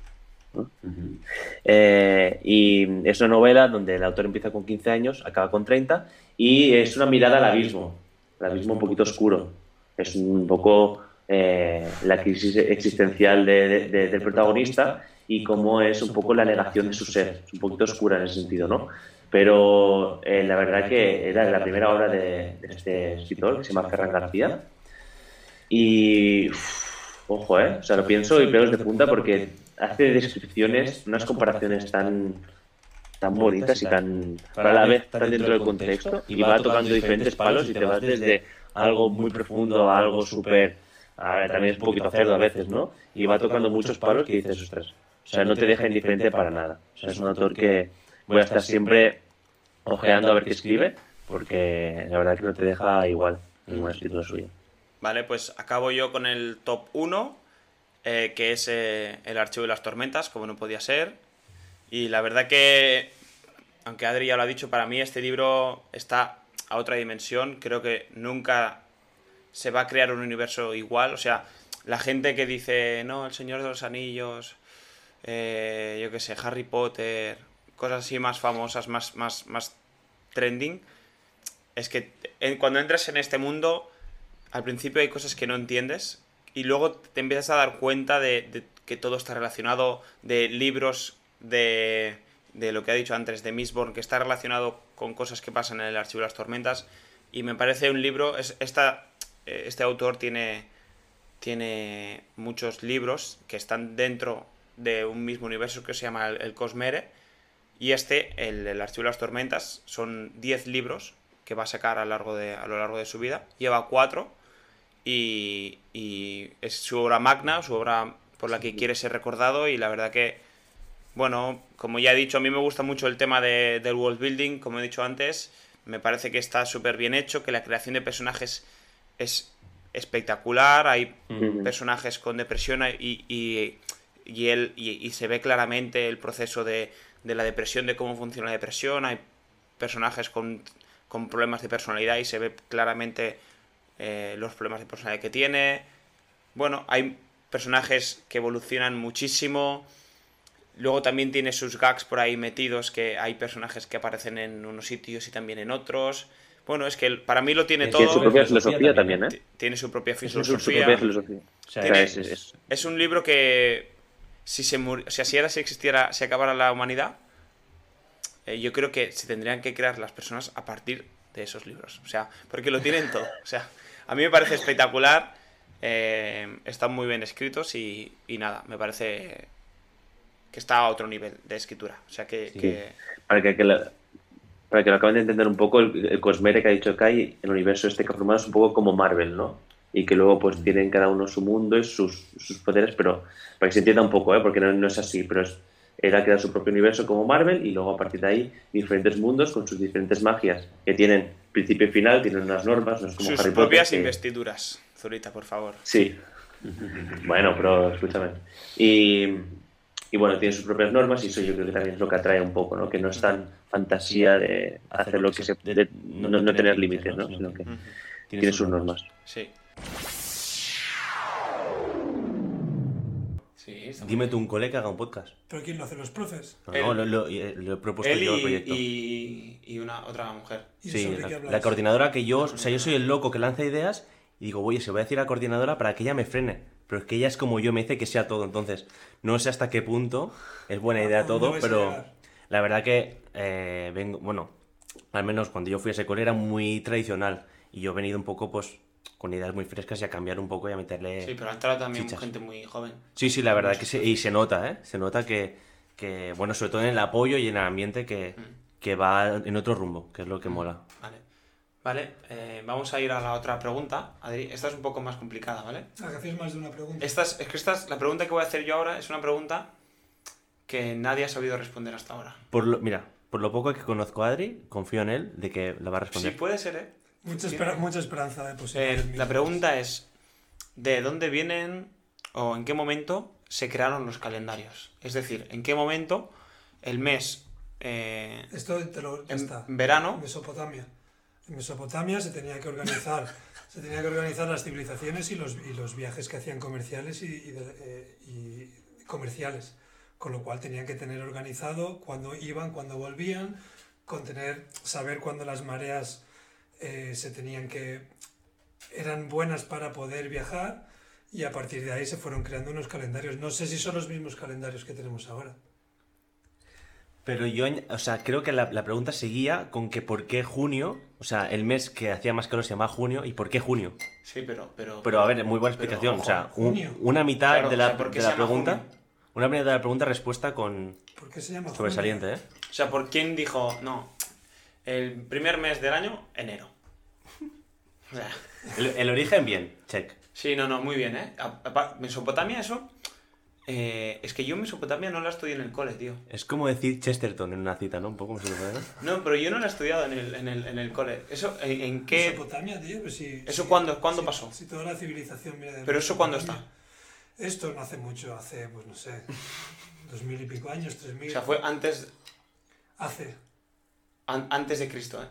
Eh, y es una novela donde el autor empieza con 15 años, acaba con 30, y es una mirada al abismo, el abismo un poquito oscuro. Es un poco la crisis existencial del protagonista y cómo es un poco la negación de su ser, es un poquito oscura en ese sentido, ¿no? Pero eh, la verdad que era la primera obra de, este escritor, que se llama Ferran García, y ojo, ¿eh? O sea, lo pienso y pelos de punta porque hace descripciones, unas comparaciones tan tan bonitas y tan para la vez tan dentro del contexto y va tocando diferentes palos y te vas desde algo muy profundo a algo súper también es un poquito cerdo a veces, ¿no? Y va tocando muchos palos que dices, ostras, o sea, no te deja indiferente para nada. O sea, es un autor que voy a estar siempre ojeando a ver qué escribe, porque la verdad que no te deja igual ningún escritor suyo. Vale, pues acabo yo con el top 1, eh, que es eh, El Archivo de las Tormentas, como no podía ser. Y la verdad que, aunque Adri ya lo ha dicho, para mí este libro está a otra dimensión. Creo que nunca se va a crear un universo igual. O sea, la gente que dice, no, El Señor de los Anillos eh, yo qué sé, Harry Potter, cosas así más famosas, más, más, más trending, es que cuando entras en este mundo, al principio hay cosas que no entiendes y luego te empiezas a dar cuenta de, que todo está relacionado, de libros, de, de lo que ha dicho antes, de Mistborn, que está relacionado con cosas que pasan en el Archivo de las Tormentas. Y me parece un libro, es, esta, eh, este autor tiene, tiene muchos libros que están dentro de un mismo universo que se llama el, Cosmere. Y este, el, Archivo de las Tormentas, son 10 libros que va a sacar a lo largo de, a lo largo de su vida. Lleva 4 y, y, es su obra magna, su obra por la que quiere ser recordado y la verdad que, bueno, como ya he dicho, a mí me gusta mucho el tema de, del world building, como he dicho antes, me parece que está súper bien hecho, que la creación de personajes es espectacular, hay personajes con depresión y, y, él, y, se ve claramente el proceso de, la depresión, de cómo funciona la depresión. Hay personajes con, problemas de personalidad y se ve claramente eh, los problemas de personalidad que tiene. Bueno, hay personajes que evolucionan muchísimo. Luego también tiene sus gags por ahí metidos, que hay personajes que aparecen en unos sitios y también en otros. Bueno, es que para mí lo tiene todo. Tiene su propia filosofía también, ¿eh? Tiene su propia filosofía. es, un libro que si se o sea, si ahora si existiera, si acabara la humanidad, eh, yo creo que se tendrían que crear las personas a partir de esos libros. O sea, porque lo tienen todo. O sea, a mí me parece espectacular. Eh, están muy bien escritos y, nada, me parece que está a otro nivel de escritura. O sea que. Para, que, para que lo acaben de entender un poco, el, Cosmere que ha dicho Kai, el universo este que ha formado es un poco como Marvel, ¿no? Y que luego pues tienen cada uno su mundo y sus, sus poderes, pero para que se entienda un poco, ¿eh? porque no, no es así, pero es, era crear su propio universo como Marvel y luego a partir de ahí diferentes mundos con sus diferentes magias que tienen principio y final, tienen unas normas, no es como sus propias investiduras, Zurita, por favor. Sí. bueno, pero escúchame. Y, y bueno, tiene sus propias normas y eso yo creo que también es lo que atrae un poco, ¿no? Que no es tan fantasía de hacer lo que se... De, no, no, tener límites, ¿no? Sino que tiene sus normas. Sí. Dime tú un cole que haga un podcast. ¿Pero quién lo hace? ¿Los profes? No, lo, lo, he propuesto yo el proyecto. Y, y una otra mujer. sí, la, coordinadora que yo, o sea, yo soy el loco que lanza ideas y digo, oye, se voy a decir a la coordinadora para que ella me frene. Pero es que ella es como yo, me dice que sea todo. Entonces, no sé hasta qué punto es buena idea todo, pero la verdad que eh, vengo, bueno, al menos cuando yo fui a ese cole era muy tradicional y yo he venido un poco, pues, con ideas muy frescas y a cambiar un poco y a meterle. Sí, pero ha entrado también gente muy joven. Sí, sí, la verdad que sí, y se nota, ¿eh? Se nota que, que, bueno, sobre todo en el apoyo y en el ambiente que, mm. que va en otro rumbo, que es lo que mm. mola. Vale. Vale, eh, vamos a ir a la otra pregunta. Adri, esta es un poco más complicada, ¿vale? Ah, que hacéis más de una pregunta. Esta es, que esta es, la pregunta que voy a hacer yo ahora es una pregunta que nadie ha sabido responder hasta ahora. Por lo, mira, por lo poco que conozco a Adri, confío en él de que la va a responder. Sí, puede ser, ¿eh? Mucha, mucha esperanza de posible. Eh, la pregunta es, ¿de dónde vienen o en qué momento se crearon los calendarios? Es decir, ¿en qué momento el mes... Eh, Esto te lo, en verano... Mesopotamia. En Mesopotamia se tenía que organizar, se tenía que organizar las civilizaciones y los, y los viajes que hacían comerciales y, y, eh, y comerciales con lo cual tenían que tener organizado cuándo iban, cuándo volvían, con tener, saber cuándo las mareas eh, se tenían que eran buenas para poder viajar y a partir de ahí se fueron creando unos calendarios. No sé si son los mismos calendarios que tenemos ahora. Pero yo, o sea, creo que la, pregunta seguía con que por qué junio, o sea, el mes que hacía más calor se llamaba junio, ¿y por qué junio? Sí, pero... Pero, pero a ver, muy buena explicación, o sea, una mitad de la, de la pregunta... Una primera pregunta-respuesta con. ¿Por qué se llama Sobresaliente, ¿eh? O sea, ¿por quién dijo, no, el primer mes del año, enero? O sea. El, origen, bien, check. Sí, no, no, muy bien, ¿eh? Mesopotamia, eso. Eh, es que yo Mesopotamia no la estudié en el cole, tío. Es como decir Chesterton en una cita, ¿no? Un poco como se puede No, pero yo no la he estudiado en el, en el, en el cole. ¿Eso en, qué...? Mesopotamia, tío, pues sí. ¿Eso cuándo, ¿cuándo pasó? Si toda la civilización viene de ¿Pero eso cuándo está? Esto no hace mucho, hace, pues no sé, dos mil y pico años, tres mil. O sea, fue antes. Hace. Antes de Cristo, ¿eh?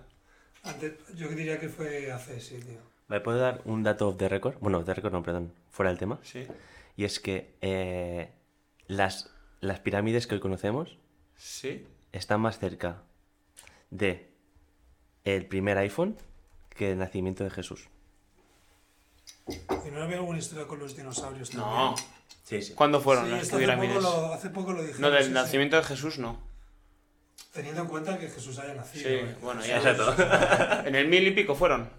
Antes, yo diría que fue hace, sí, tío. ¿Me puedo dar un dato de récord? Bueno, de récord no, perdón, fuera del tema. Sí. Y es que eh, las, las pirámides que hoy conocemos. Sí. Están más cerca de el primer iPhone que el nacimiento de Jesús. ¿Y no había alguna historia con los dinosaurios también? No. Sí, sí. ¿Cuándo fueron las pirámides? hace poco lo dije. No, del nacimiento de Jesús no. Teniendo en cuenta que Jesús haya nacido. Sí, ¿eh? bueno, ya. Exacto. ¿En el mil y pico fueron?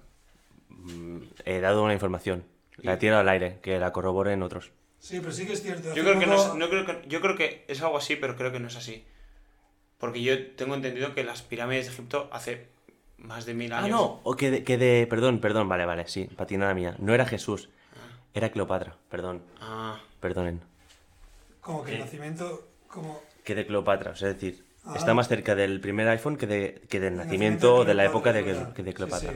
Mm, he dado una información. La he tirado al aire, que la corroboren otros. Sí, pero sí que es cierto. Yo creo, que no es, no creo que, yo creo que es algo así, pero creo que no es así. Porque yo tengo entendido que las pirámides de Egipto hace más de mil ah, años. Ah, no, o que de, que de, Perdón, perdón, vale, vale, sí, patinada mía. No era Jesús, ah. era Cleopatra, perdón. Ah. Perdonen. Como que el nacimiento. Como... Que de Cleopatra, es decir, ah. está más cerca del primer iPhone que, de, que del nacimiento, de, la época de, de Cleopatra.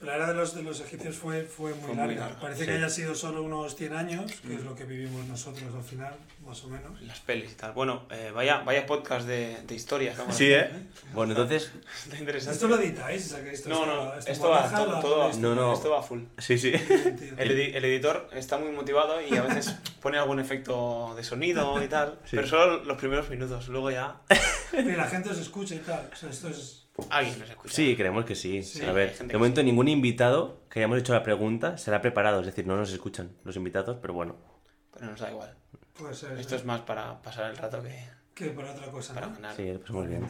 La era de los, de los egipcios fue, fue muy larga. Parece que haya sido solo unos 100 años, que es lo que vivimos nosotros al final, más o menos. Las pelis y tal. Bueno, eh, vaya, vaya podcast de, de historia. Sí, ¿eh? Bueno, entonces... Está interesante. ¿Esto lo editáis? esto no, no, esto, va, todo, no, no. esto va full. Sí, sí. El, el, editor está muy motivado y a veces pone algún efecto de sonido y tal, pero solo los primeros minutos, luego ya... Y la gente os escucha y tal, o sea, esto es... Alguien nos escucha. Sí, creemos que sí. a ver, de momento ningún invitado que hayamos hecho la pregunta será preparado, es decir, no nos escuchan los invitados, pero bueno. Pero nos da igual. Puede ser. Esto es más para pasar el rato que. Que para otra cosa. Para ganar. Sí, pues muy bien.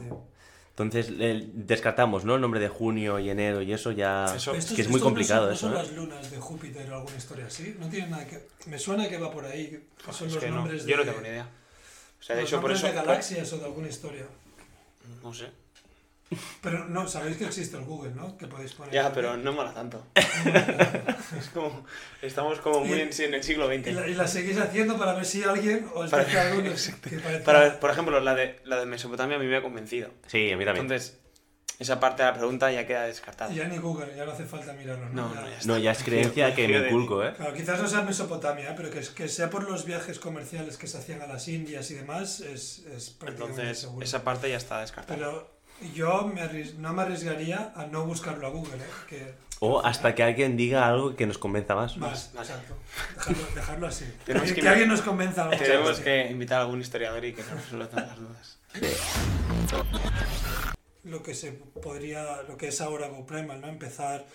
Entonces descartamos, ¿no? El nombre de junio y enero y eso ya. es que es muy complicado no son, eso. ¿no son las lunas de Júpiter o alguna historia así? No tiene nada que. Me suena que va por ahí. son los nombres de. Yo no tengo ni idea. O sea, de hecho, por eso. de galaxias o de alguna historia? No sé. Pero no, sabéis que existe el Google, ¿no? Que podéis poner. Ya, pero no mola tanto. es como. Estamos como muy en, el siglo XX. Y la, seguís haciendo para ver si alguien os para, dice alguno. para, por ejemplo, la de, la de Mesopotamia a mí me ha convencido. Sí, a mí también. Entonces, esa parte de la pregunta ya queda descartada. Ya ni Google, ya no hace falta mirarlo. No, no, ya, no, ya, es creencia que me inculco, ¿eh? Claro, quizás no sea Mesopotamia, pero que, que sea por los viajes comerciales que se hacían a las Indias y demás, es, es prácticamente Entonces, esa parte ya está descartada. Pero yo no me arriesgaría a no buscarlo a Google. ¿eh? o hasta que alguien diga algo que nos convenza más. Más, exacto. Dejarlo, así. que, alguien nos convenza. Tenemos que invitar a algún historiador y que nos resuelva las dudas. Lo que se podría, lo que es ahora GoPrimal, ¿no? Empezar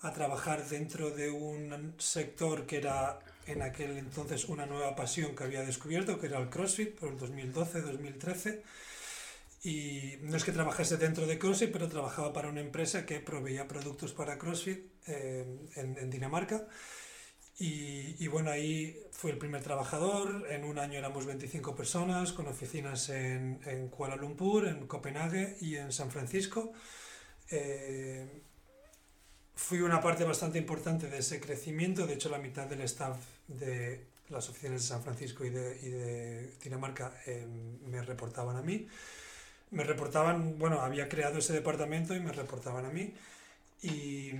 a trabajar dentro de un sector que era en aquel entonces una nueva pasión que había descubierto, que era el CrossFit, por el 2012-2013 y no es que trabajase dentro de CrossFit, pero trabajaba para una empresa que proveía productos para CrossFit eh, en, Dinamarca. Y, bueno, ahí fui el primer trabajador. En un año éramos 25 personas, con oficinas en, Kuala Lumpur, en Copenhague y en San Francisco. Eh, fui una parte bastante importante de ese crecimiento. De hecho, la mitad del staff de las oficinas de San Francisco y de, y de Dinamarca eh, me reportaban a mí. Me reportaban, bueno, había creado ese departamento y me reportaban a mí. Y,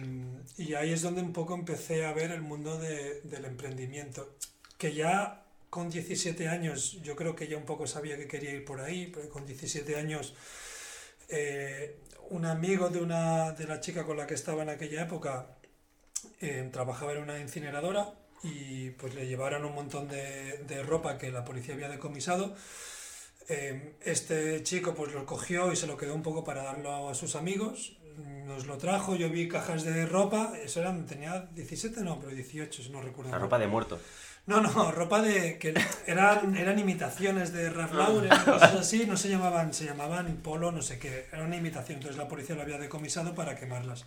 ahí es donde un poco empecé a ver el mundo de, del emprendimiento, que ya con 17 años yo creo que ya un poco sabía que quería ir por ahí, pero con 17 años eh, un amigo de, una, de la chica con la que estaba en aquella época eh, trabajaba en una incineradora y pues le llevaron un montón de, de ropa que la policía había decomisado. Eh, este chico pues lo cogió y se lo quedó un poco para darlo a sus amigos. Nos lo trajo, yo vi cajas de ropa, eso eran, tenía 17, no, pero 18, si no recuerdo. La ropa de muerto. No, no, ropa de que eran, eran imitaciones de Ralph Lauren, cosas así, no se llamaban, se llamaban polo, no sé qué, era una imitación, entonces la policía lo había decomisado para quemarlas.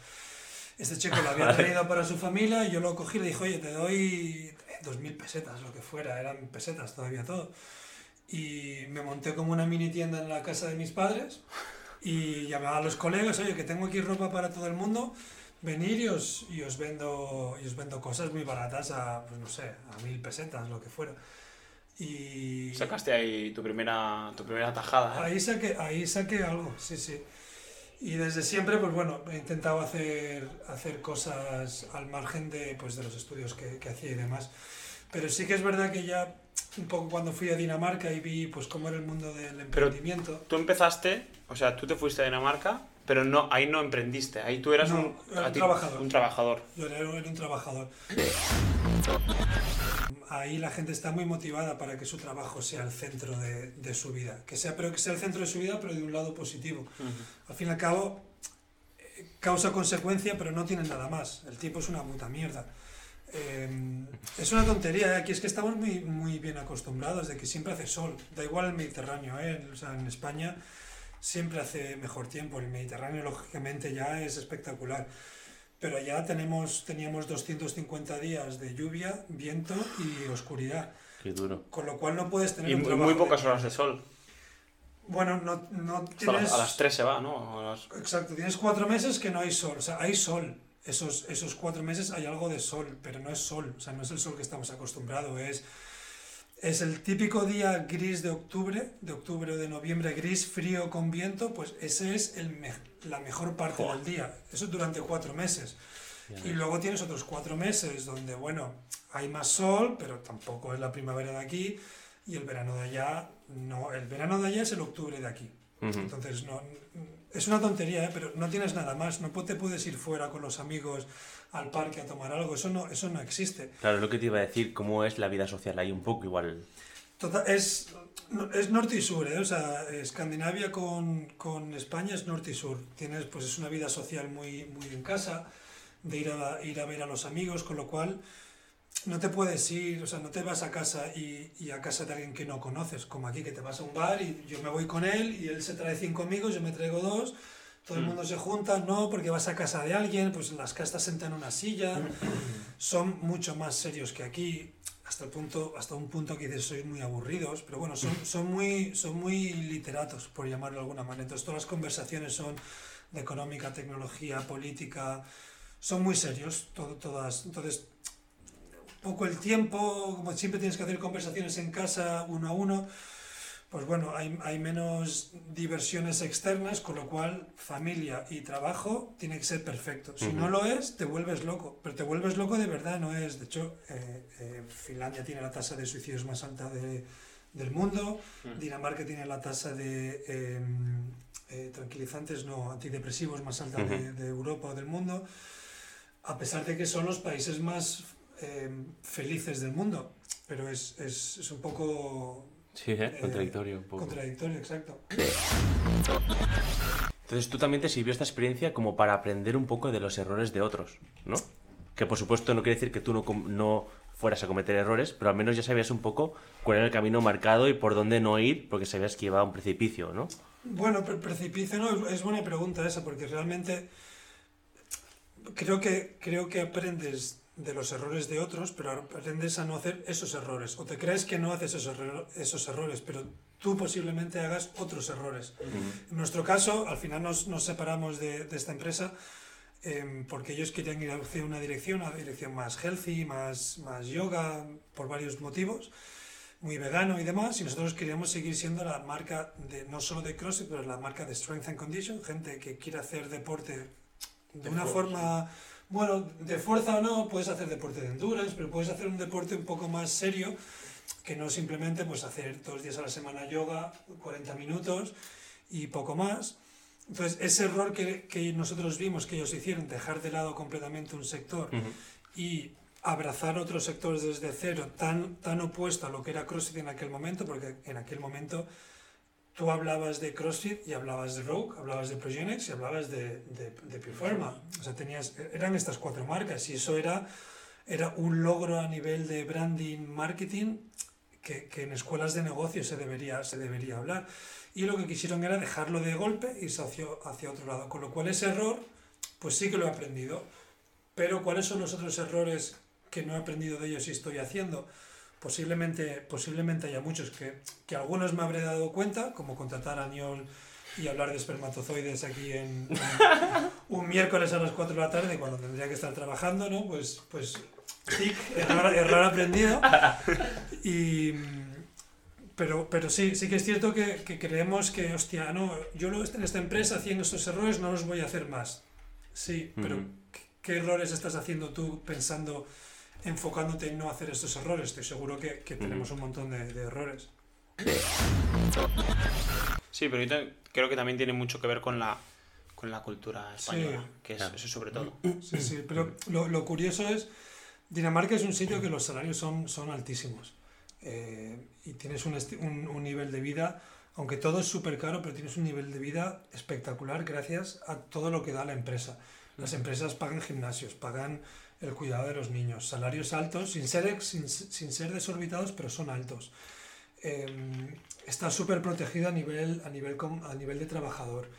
Este chico lo había traído para su familia y yo lo cogí y le dije, oye, te doy dos mil pesetas, lo que fuera, eran pesetas todavía todo. Y me monté como una mini tienda en la casa de mis padres y llamaba a los colegas, oye, que tengo aquí ropa para todo el mundo venir y os, y os, vendo, y os vendo cosas muy baratas a, pues no sé, a mil pesetas, lo que fuera. Y... Sacaste ahí tu primera, tu primera tajada. ¿eh? Ahí, saqué, ahí saqué algo, sí, sí. Y desde siempre, pues bueno, he intentado hacer, hacer cosas al margen de, pues, de los estudios que, que hacía y demás. Pero sí que es verdad que ya un poco cuando fui a Dinamarca y vi pues cómo era el mundo del emprendimiento. Pero tú empezaste, o sea, tú te fuiste a Dinamarca pero no, ahí no emprendiste, ahí tú eras un, trabajador. un trabajador. Yo era, un trabajador. Ahí la gente está muy motivada para que su trabajo sea el centro de, de su vida. Que sea, pero que sea el centro de su vida, pero de un lado positivo. Al fin y al cabo, eh, causa-consecuencia, pero no tiene nada más. El tiempo es una puta mierda. Eh, es una tontería, ¿eh? aquí es que estamos muy, muy bien acostumbrados de que siempre hace sol. Da igual el Mediterráneo, ¿eh? o sea, en España siempre hace mejor tiempo. El Mediterráneo, lógicamente, ya es espectacular. Pero allá tenemos, teníamos 250 días de lluvia, viento y oscuridad. Qué duro. Con lo cual no puedes tener y muy pocas horas de sol. Bueno, no, no tienes... A las 3 se va, ¿no? Exacto, tienes cuatro meses que no hay sol. O sea, hay sol. Esos, esos cuatro meses hay algo de sol, pero no es sol. O sea, no es el sol que estamos acostumbrados. Es es el típico día gris de octubre, de octubre o de noviembre, gris, frío, con viento, pues ese es el la mejor parte del día. Eso durante cuatro meses. Y luego tienes otros cuatro meses donde, bueno, hay más sol, pero tampoco es la primavera de aquí. Y el verano de allá, no, el verano de allá es el octubre de aquí. Entonces, no, es una tontería, ¿eh? pero no tienes nada más. No te puedes ir fuera con los amigos al parque a tomar algo. Eso no, eso no existe. Claro, es lo que te iba a decir, cómo es la vida social ahí un poco igual. es, es norte y sur, ¿eh? o sea, Escandinavia con, con, España es norte y sur. Tienes, pues es una vida social muy, muy en casa, de ir a, ir a ver a los amigos, con lo cual no te puedes ir, o sea, no te vas a casa y, y, a casa de alguien que no conoces, como aquí, que te vas a un bar y yo me voy con él y él se trae cinco amigos, yo me traigo dos todo el mm. mundo se junta, no, porque vas a casa de alguien, pues las castas sentan en una silla, son mucho más serios que aquí, hasta, el punto, hasta un punto que dices, sois muy aburridos, pero bueno, son, son, muy, son muy literatos, por llamarlo de alguna manera. Entonces todas las conversaciones son de económica, tecnología, política, son muy serios, todo, todas. Entonces, poco el tiempo, como siempre tienes que hacer conversaciones en casa, uno a uno, pues bueno, hay, hay, menos diversiones externas, con lo cual familia y trabajo tiene que ser perfecto. Si no lo es, te vuelves loco, pero te vuelves loco de verdad, no es. De hecho, eh, eh, Finlandia tiene la tasa de suicidios más alta de, del mundo, Dinamarca tiene la tasa de em, eh, tranquilizantes, no, antidepresivos más alta de, de, Europa o del mundo, a pesar de que son los países más em, felices del mundo. Pero es, es, es un poco Sí, ¿eh? Eh, contradictorio un poco. Contradictorio, exacto. Entonces tú también te sirvió esta experiencia como para aprender un poco de los errores de otros, ¿no? Que por supuesto no quiere decir que tú no, no fueras a cometer errores, pero al menos ya sabías un poco cuál era el camino marcado y por dónde no ir, porque sabías que iba a un precipicio, ¿no? Bueno, precipicio no, es buena pregunta esa, porque realmente creo que, creo que aprendes de los errores de otros, pero aprendes a no hacer esos errores. O te crees que no haces esos, esos errores, pero tú posiblemente hagas otros errores. En nuestro caso, al final nos, nos separamos de, de esta empresa em, porque ellos querían ir hacia una dirección, una dirección más healthy, más, más yoga, por varios motivos, muy vegano y demás, y nosotros queríamos seguir siendo la marca de no solo de CrossFit, pero la marca de Strength and Condition, gente que quiere hacer deporte de, una forma, bueno, de fuerza o no, puedes hacer deporte de endurance, pero puedes hacer un deporte un poco más serio, que no simplemente pues hacer dos días a la semana yoga, 40 minutos y poco más. Entonces, ese error que, que nosotros vimos que ellos hicieron, dejar de lado completamente un sector y abrazar otros sectores desde cero, tan, tan opuesto a lo que era CrossFit en aquel momento, porque en aquel momento tú hablabas de CrossFit y hablabas de Rogue, hablabas de Progenex y hablabas de, de, de Pure O sea, tenías, eran estas cuatro marcas y eso era, era un logro a nivel de branding, marketing, que, que en escuelas de negocio se debería, se debería hablar. Y lo que quisieron era dejarlo de golpe y irse hacia, hacia otro lado. Con lo cual ese error, pues sí que lo he aprendido. Pero ¿cuáles son los otros errores que no he aprendido de ellos y estoy haciendo? Posiblemente, posiblemente haya muchos que, que algunos me habré dado cuenta, como contratar a Niol y hablar de espermatozoides aquí en, un miércoles a las 4 de la tarde cuando tendría que estar trabajando, ¿no? Pues, pues error, error aprendido. Y, pero, pero sí, sí que es cierto que, que creemos que, hostia, no, yo en esta empresa haciendo estos errores no los voy a hacer más. Sí, pero ¿qué errores estás haciendo tú pensando, enfocándote en no hacer estos errores? Estoy seguro que, que tenemos un montón de, de, errores. Sí, pero yo creo que también tiene mucho que ver con la, con la cultura española, Sí. que es eso sobre todo. Sí, sí, pero lo, lo curioso es, Dinamarca es un sitio que los salarios son, son altísimos. Eh, y tienes un, un, un, nivel de vida, aunque todo es súper caro, pero tienes un nivel de vida espectacular gracias a todo lo que da la empresa. Las empresas pagan gimnasios, pagan el cuidado de los niños, salarios altos, sin ser, sin, sin ser desorbitados, pero son altos. Eh, está súper protegido a nivel, a, nivel, a nivel de trabajador.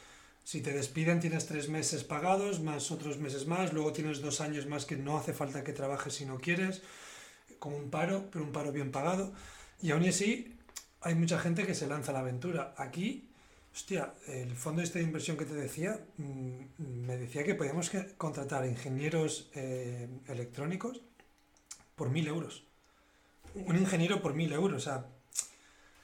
Si te despiden tienes tres meses pagados, más otros meses más, luego tienes dos años más que no hace falta que trabajes si no quieres como un paro, pero un paro bien pagado. Y aún así, hay mucha gente que se lanza a la aventura. Aquí, hostia, el fondo este de inversión que te decía, mmm, me decía que podíamos contratar ingenieros eh, electrónicos por mil euros. Un ingeniero por mil euros, o sea,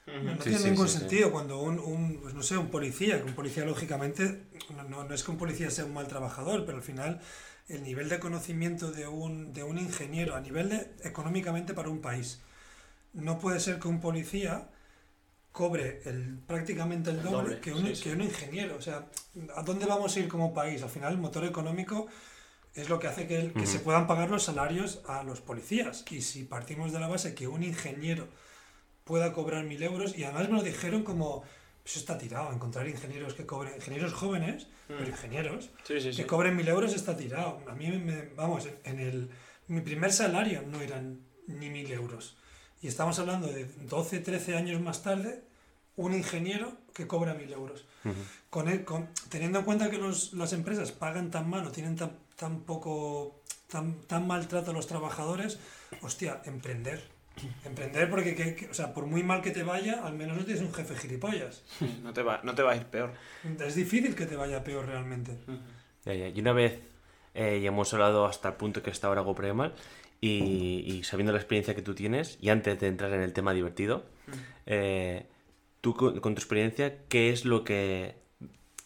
no, sí, tiene sí, ningún sí, sentido cuando un, un, pues no sé, un policía, que un policía lógicamente, no, no es que un policía sea un mal trabajador, pero al final el nivel de conocimiento de un, de un ingeniero a nivel de económicamente para un país. No puede ser que un policía cobre el, prácticamente el doble, doble que, un, sí, sí. que un ingeniero. O sea, ¿a dónde vamos a ir como país? Al final el motor económico es lo que hace que, el, que uh -huh. se puedan pagar los salarios a los policías. Y si partimos de la base que un ingeniero pueda cobrar mil euros, y además me lo dijeron como, eso está tirado, encontrar ingenieros que cobren, ingenieros jóvenes, mm. pero ingenieros, sí, sí, que cobren mil euros está tirado. A mí, me, vamos, en el, mi primer salario no eran ni mil euros. Y estamos hablando de 12, 13 años más tarde, un ingeniero que cobra mil euros. Uh -huh. con, el, con, teniendo en cuenta que los, las empresas pagan tan mal o tienen tan, tan poco, tan, tan maltrato a los trabajadores, hostia, emprender. Emprender porque, que, que, o sea, por muy mal que te vaya, al menos no tienes un jefe gilipollas. No te va, no te va a ir peor. Es difícil que te vaya peor realmente. Uh -huh. ya, ya. Y una vez eh, ya hemos hablado hasta el punto que está ahora GoPremal y, y, sabiendo la experiencia que tú tienes, y antes de entrar en el tema divertido, eh, tú con, con, tu experiencia, ¿qué es lo que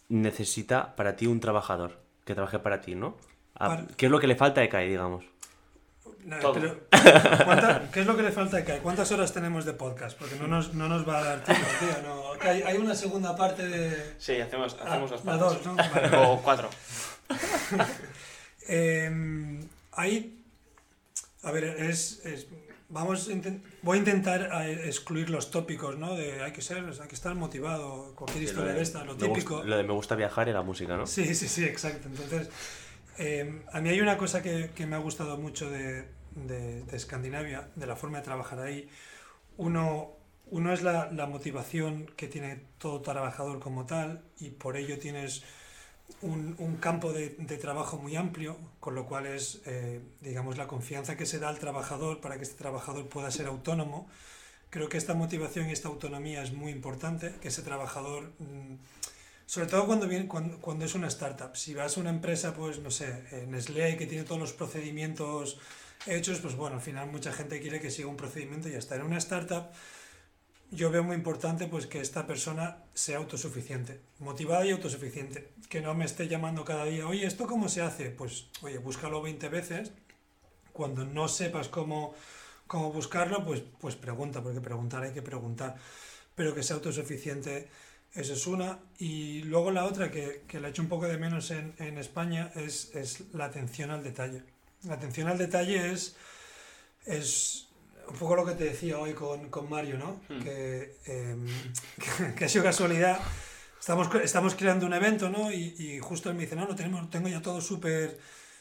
necesita para ti un trabajador que trabaje para ti, no? A, ¿Qué es lo que le falta de CAE, digamos? No, pero, ¿Qué es lo que le falta a CAE? ¿Cuántas horas tenemos de podcast? Porque no nos, no nos va a dar tiempo, tío. No. Hay, hay, una segunda parte de... Sí, hacemos, hacemos ah, las partes. dos, ¿no? Vale. O cuatro. eh, hay... A ver, es... es vamos voy a intentar eh, excluir los tópicos, ¿no? De hay que ser, hay que estar motivado, cualquier sí, historia de, de, esta, lo típico. Gusta, lo de me gusta viajar y la música, ¿no? Sí, sí, sí, exacto. Entonces, eh, a mí hay una cosa que, que me ha gustado mucho de, de, de, Escandinavia, de la forma de trabajar ahí. Uno, uno es la, la, motivación que tiene todo trabajador como tal y por ello tienes un, un campo de, de, trabajo muy amplio, con lo cual es, eh, digamos, la confianza que se da al trabajador para que este trabajador pueda ser autónomo. Creo que esta motivación y esta autonomía es muy importante, que ese trabajador mmm, Sobre todo cuando, viene, cuando, cuando, es una startup. Si vas a una empresa, pues no sé, Nestlé, que tiene todos los procedimientos hechos, pues bueno, al final mucha gente quiere que siga un procedimiento y ya está. En una startup yo veo muy importante pues que esta persona sea autosuficiente, motivada y autosuficiente, que no me esté llamando cada día, oye, ¿esto cómo se hace? Pues, oye, búscalo 20 veces, cuando no sepas cómo, cómo buscarlo, pues, pues pregunta, porque preguntar hay que preguntar, pero que sea autosuficiente, eso es una, y luego la otra que, que la he hecho un poco de menos en, en España es, es la atención al detalle. La atención al detalle es, es un poco lo que te decía hoy con, con Mario, ¿no? Hmm. Em, que, que, ha sido casualidad. Estamos, estamos creando un evento, ¿no? Y, y justo él me dice, no, no tenemos, tengo ya todo súper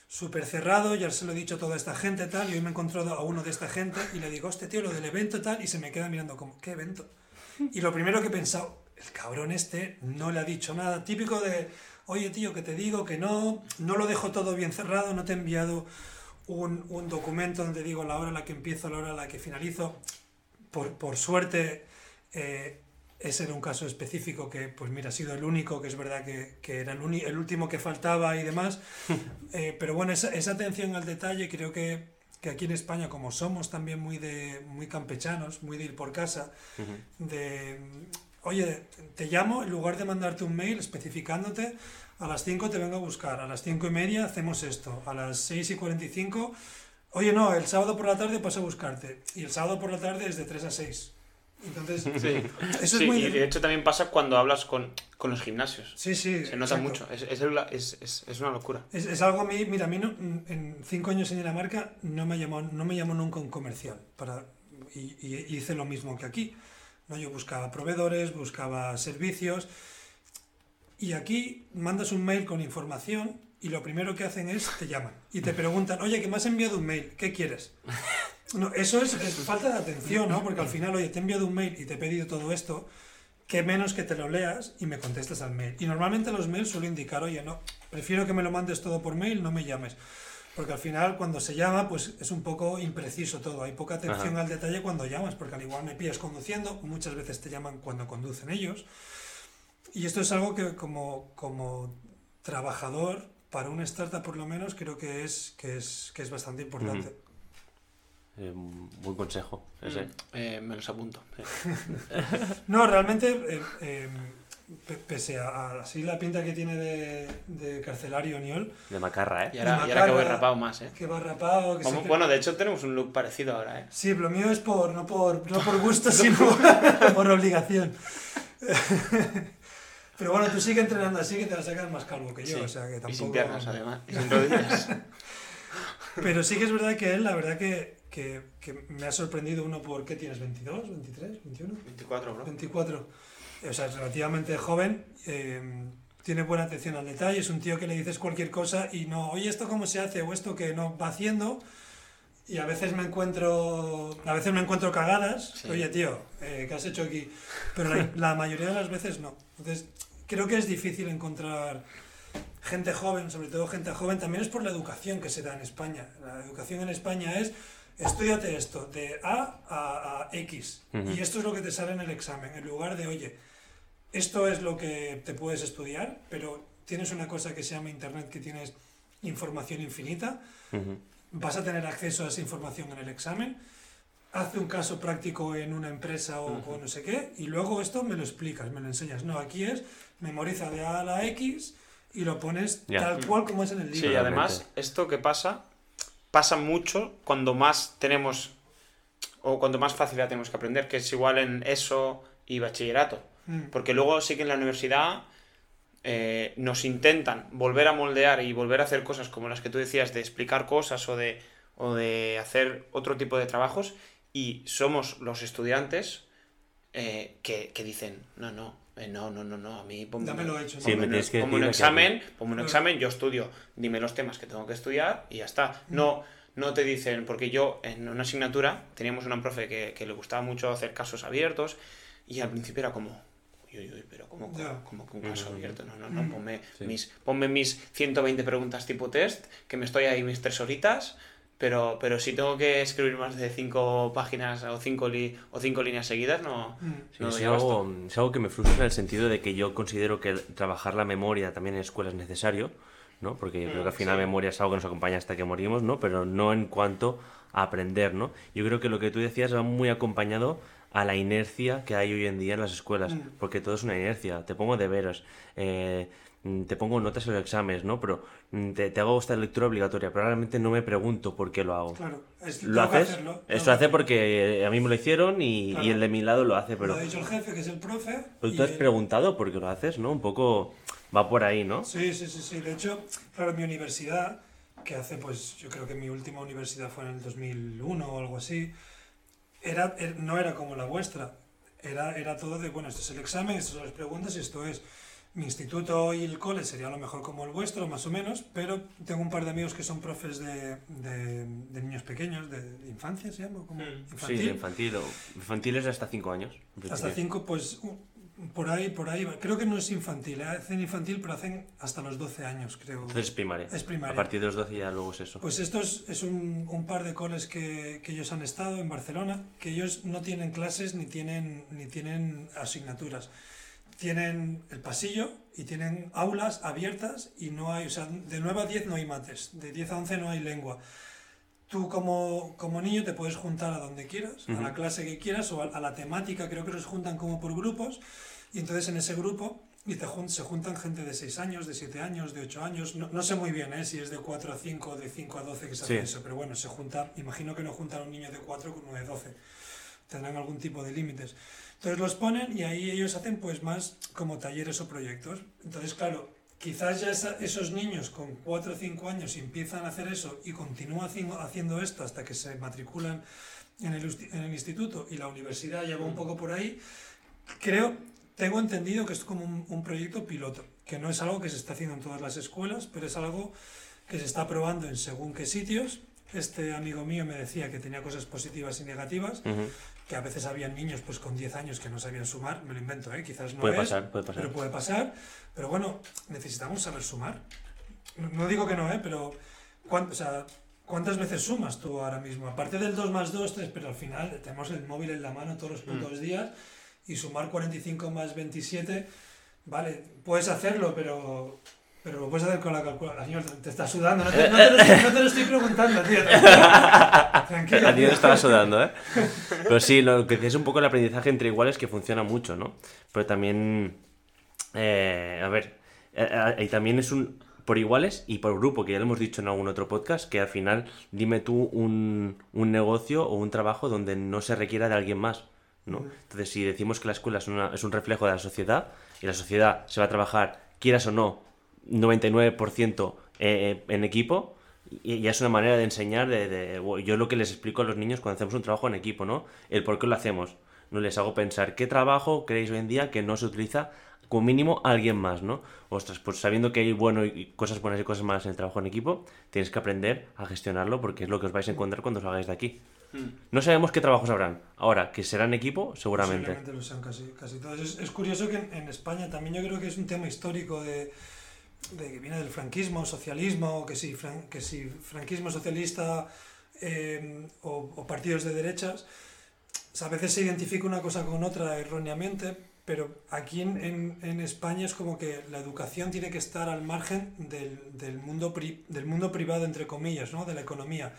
súper cerrado, ya se lo he dicho a toda esta gente tal, y hoy me he encontrado a uno de esta gente y le digo, este tío, lo del evento tal, y se me queda mirando como, ¿qué evento? Y lo primero que he pensado, el cabrón este no le ha dicho nada, típico de, oye tío, que te digo que no, no lo dejo todo bien cerrado, no te he enviado un, un, documento donde digo la hora a la que empiezo, la hora a la que finalizo. Por, por suerte, eh, ese era un caso específico que, pues mira, ha sido el único, que es verdad que, que era el, el, último que faltaba y demás. Eh, pero bueno, esa, esa, atención al detalle creo que, que, aquí en España, como somos también muy, de, muy campechanos, muy de ir por casa, de, oye, te llamo, en lugar de mandarte un mail especificándote, a las 5 te vengo a buscar, a las 5 y media hacemos esto, a las 6 y 45, oye no, el sábado por la tarde paso a buscarte, y el sábado por la tarde es de 3 a 6. Entonces, sí. eso es muy... Y de hecho también pasa cuando hablas con, con los gimnasios. Sí, sí. Se nota mucho. Es, es, es, es, una locura. Es, algo a mí, mira, a mí no, en cinco años en Dinamarca no me llamó, no me llamó nunca un comercial. Para, y, y, hice lo mismo que aquí. ¿no? Yo buscaba proveedores, buscaba servicios y aquí mandas un mail con información y lo primero que hacen es te llaman y te preguntan, oye, que me has enviado un mail, ¿qué quieres? No, eso es, falta de atención, ¿no? Porque al final, oye, te he enviado un mail y te he pedido todo esto, que menos que te lo leas y me contestes al mail. Y normalmente los mails suelen indicar, oye, no, prefiero que me lo mandes todo por mail, no me llames. Porque al final, cuando se llama, pues es un poco impreciso todo. Hay poca atención al detalle cuando llamas, porque al igual me pillas conduciendo, muchas veces te llaman cuando conducen ellos. Y esto es algo que como, como trabajador, para una startup por lo menos, creo que es, que es, que es bastante importante. Eh, buen consejo ese. Mm, eh, me los apunto. no, realmente, eh, pese a, así la pinta que tiene de, de carcelario Niol. De macarra, ¿eh? Y ahora, que voy rapado más, ¿eh? Que va rapado. Que bueno, de hecho tenemos un look parecido ahora, ¿eh? Sí, pero lo mío es por, no, por, no por gusto, sino por obligación. Pero bueno, tú sigue entrenando así que te la sacas más calvo que yo, o sea que tampoco... Y sin piernas, además, y sin rodillas. Pero sí que es verdad que él, la verdad que, que, que, me ha sorprendido uno por, ¿qué tienes? ¿22, 23, 21? 24, bro. 24. O sea, es relativamente joven, eh, tiene buena atención al detalle, es un tío que le dices cualquier cosa y no, oye, ¿esto cómo se hace? O esto que no va haciendo y a veces me encuentro a veces me encuentro cagadas oye tío eh, ¿qué has hecho aquí? pero la, la, mayoría de las veces no entonces creo que es difícil encontrar gente joven sobre todo gente joven también es por la educación que se da en España. La educación en España es estudiate esto de A a, X y esto es lo que te sale en el examen en lugar de oye esto es lo que te puedes estudiar pero tienes una cosa que se llama internet que tienes información infinita vas a tener acceso a esa información en el examen, hace un caso práctico en una empresa o, no sé qué, y luego esto me lo explicas, me lo enseñas. No, aquí es memoriza de A a la X y lo pones tal cual como es en el libro. Sí, además, esto que pasa, pasa mucho cuando más tenemos, o cuando más facilidad tenemos que aprender, que es igual en eso y bachillerato. Mm. Porque luego sí que en la universidad eh, nos intentan volver a moldear y volver a hacer cosas como las que tú decías, de explicar cosas o de, o de hacer otro tipo de trabajos, y somos los estudiantes eh, que, dicen, no, no, eh, no, no, no, no, a mí ponme, hecho, un examen, ponme un examen, yo estudio, dime los temas que tengo que estudiar y ya está. No, no te dicen, porque yo en una asignatura teníamos una profe que, que le gustaba mucho hacer casos abiertos y al principio era como, pero como, como que un caso abierto, no, no, no, ponme, mis, ponme mis 120 preguntas tipo test, que me estoy ahí mis tres horitas, Pero, pero si tengo que escribir más de cinco páginas o cinco, o cinco líneas seguidas, no, mm. es, algo, es, algo, que me frustra en el sentido de que yo considero que trabajar la memoria también en escuela es necesario, ¿no? Porque yo creo que al mm, final la memoria es algo que nos acompaña hasta que morimos, ¿no? Pero no en cuanto a aprender, ¿no? Yo creo que lo que tú decías va muy acompañado a la inercia que hay hoy en día en las escuelas, mm. porque todo es una inercia. Te pongo deberes, eh, te pongo notas en los exámenes, ¿no? Pero mm, te, hago esta lectura obligatoria, pero realmente no me pregunto por qué lo hago. Claro, es, ¿Lo haces? Eso hace porque a mí me lo hicieron y, el de mi lado lo hace, pero... Lo ha dicho el jefe, que es el profe. Pero tú has preguntado por qué lo haces, ¿no? Un poco va por ahí, ¿no? Sí, sí, sí, sí. De hecho, claro, mi universidad, que hace, pues, yo creo que mi última universidad fue en el 2001 o algo así, era, er, no era como la vuestra. Era, era todo de, bueno, esto es el examen, estas son las preguntas y esto es mi instituto y el cole sería a lo mejor como el vuestro, más o menos, pero tengo un par de amigos que son profes de, de, niños pequeños, de, infancia, ¿se llama? Como mm. infantil. Sí, de infantil. O, infantil es hasta 5 años. Hasta 5, pues por ahí, por ahí. Creo que no es infantil, ¿eh? hacen infantil, pero hacen hasta los 12 años, creo. Entonces es primaria. Es primaria. A partir de los 12 ya luego es eso. Pues esto es, es un, un, par de coles que, que, ellos han estado en Barcelona, que ellos no tienen clases ni tienen, ni tienen asignaturas tienen el pasillo y tienen aulas abiertas y no hay, o sea, de 9 a 10 no hay mates, de 10 a 11 no hay lengua. Tú como, como niño te puedes juntar a donde quieras, a la clase que quieras o a, la temática, creo que los juntan como por grupos y entonces en ese grupo y te se juntan gente de 6 años, de 7 años, de 8 años, no, no sé muy bien ¿eh? si es de 4 a 5 o de 5 a 12 que se hace eso, pero bueno, se junta, imagino que no juntan a un niño de 4 con uno de 12, tendrán algún tipo de límites. Entonces los ponen y ahí ellos hacen pues más como talleres o proyectos. Entonces, claro, quizás ya esos niños con 4 o 5 años empiezan a hacer eso y continúan haciendo esto hasta que se matriculan en el, en el instituto y la universidad ya un poco por ahí. Creo, tengo entendido que es como un, un proyecto piloto, que no es algo que se está haciendo en todas las escuelas, pero es algo que se está probando en según qué sitios. Este amigo mío me decía que tenía cosas positivas y negativas que a veces habían niños pues con 10 años que no sabían sumar, me lo invento, ¿eh? quizás no puede pasar, puede pasar. pero puede pasar, pero bueno, necesitamos saber sumar. No, digo que no, ¿eh? pero o sea, ¿cuántas veces sumas tú ahora mismo? Aparte del 2 más 2, 3, pero al final tenemos el móvil en la mano todos los mm. putos días y sumar 45 más 27, vale, puedes hacerlo, pero pero lo puedes hacer con la calculadora. Señor, te está sudando. No te, lo, estoy preguntando, tío. Tranquilo. A ti te estaba sudando, ¿eh? Pero sí, lo que es un poco el aprendizaje entre iguales que funciona mucho, ¿no? Pero también. Eh, a ver. Eh, eh, y también es un. Por iguales y por grupo, que ya lo hemos dicho en algún otro podcast, que al final dime tú un, un negocio o un trabajo donde no se requiera de alguien más. ¿no? Entonces, si decimos que la escuela es, una, es un reflejo de la sociedad y la sociedad se va a trabajar, quieras o no, 99% eh, en equipo y ya es una manera de enseñar, de, yo lo que les explico a los niños cuando hacemos un trabajo en equipo, ¿no? El por qué lo hacemos. No les hago pensar qué trabajo creéis hoy en día que no se utiliza como mínimo alguien más, ¿no? Ostras, pues sabiendo que hay bueno y cosas buenas y cosas malas en el trabajo en equipo, tienes que aprender a gestionarlo porque es lo que os vais a encontrar cuando os hagáis de aquí. Hmm. No sabemos qué trabajos habrán. Ahora, que serán equipo, seguramente. Seguramente lo sean casi, casi todos. Es, curioso que en España también yo creo que es un tema histórico de de que viene del franquismo, socialismo, que si, que si franquismo socialista eh, o, partidos de derechas, a veces se identifica una cosa con otra erróneamente, pero aquí en, en, España es como que la educación tiene que estar al margen del, del mundo, del mundo privado, entre comillas, ¿no? de la economía.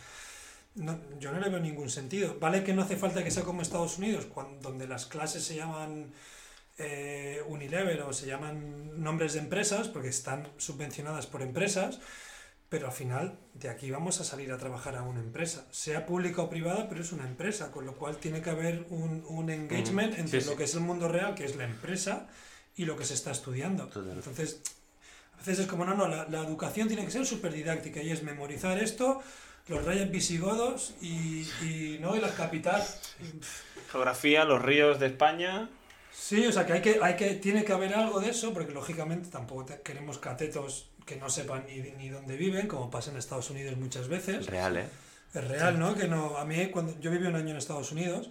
No, yo no le veo ningún sentido. Vale que no hace falta que sea como Estados Unidos, cuando, donde las clases se llaman eh, Unilever o se llaman nombres de empresas porque están subvencionadas por empresas, pero al final de aquí vamos a salir a trabajar a una empresa, sea pública o privada, pero es una empresa, con lo cual tiene que haber un, un engagement entre lo que es el mundo real, que es la empresa, y lo que se está estudiando. Entonces, a veces es como, no, no, la, la educación tiene que ser súper didáctica y es memorizar esto, los reyes visigodos y, y, ¿no? y la capital. Geografía, los ríos de España. Sí, o sea que hay que, hay que, tiene que haber algo de eso, porque lógicamente tampoco queremos catetos que no sepan ni, ni dónde viven, como pasa en Estados Unidos muchas veces. Es real, ¿eh? Es real, ¿no? Que no, a mí cuando yo viví un año en Estados Unidos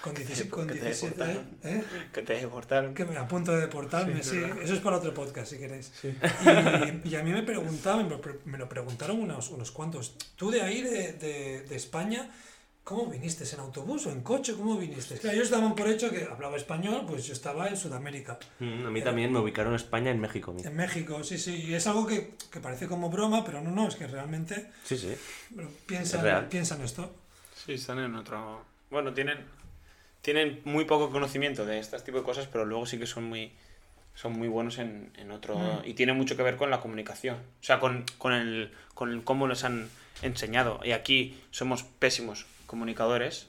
Con 17, con 17 ¿eh? Que te deportaron. Que me a punto de deportarme, sí. Eso es para otro podcast, si queréis. Y, a mí me preguntaban, me lo preguntaron unos, unos cuantos. Tú de ahí, de, de, de España, ¿Cómo viniste? ¿En autobús o en coche? ¿Cómo viniste? Claro, ellos daban por hecho que hablaba español, pues yo estaba en Sudamérica. Mm, a mí también me ubicaron en España, en México. En México, sí, sí. Y es algo que, que, parece como broma, pero no, no, es que realmente... Sí, sí. Piensan, piensan esto. Sí, están en otro... Bueno, tienen, tienen muy poco conocimiento de este tipo de cosas, pero luego sí que son muy, son muy buenos en, en otro... Mm. Y tiene mucho que ver con la comunicación. O sea, con, con, el, con cómo les han enseñado. Y aquí somos pésimos comunicadores,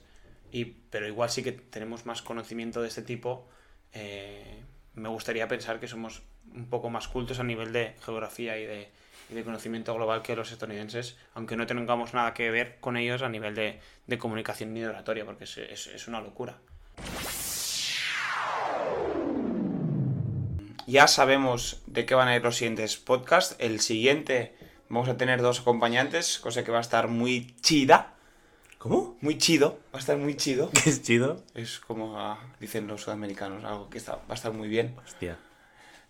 y, pero igual sí que tenemos más conocimiento de este tipo. Eh, me gustaría pensar que somos un poco más cultos a nivel de geografía y de, conocimiento global que los estadounidenses, aunque no tengamos nada que ver con ellos a nivel de, comunicación ni de oratoria, porque es, es, una locura. Ya sabemos de qué van a ir los siguientes podcasts. El siguiente vamos a tener dos acompañantes, cosa que va a estar muy chida. ¿Cómo? Muy chido, va a estar muy chido. ¿Qué es chido? Es como ah, dicen los sudamericanos, algo que está, va a estar muy bien. Hostia.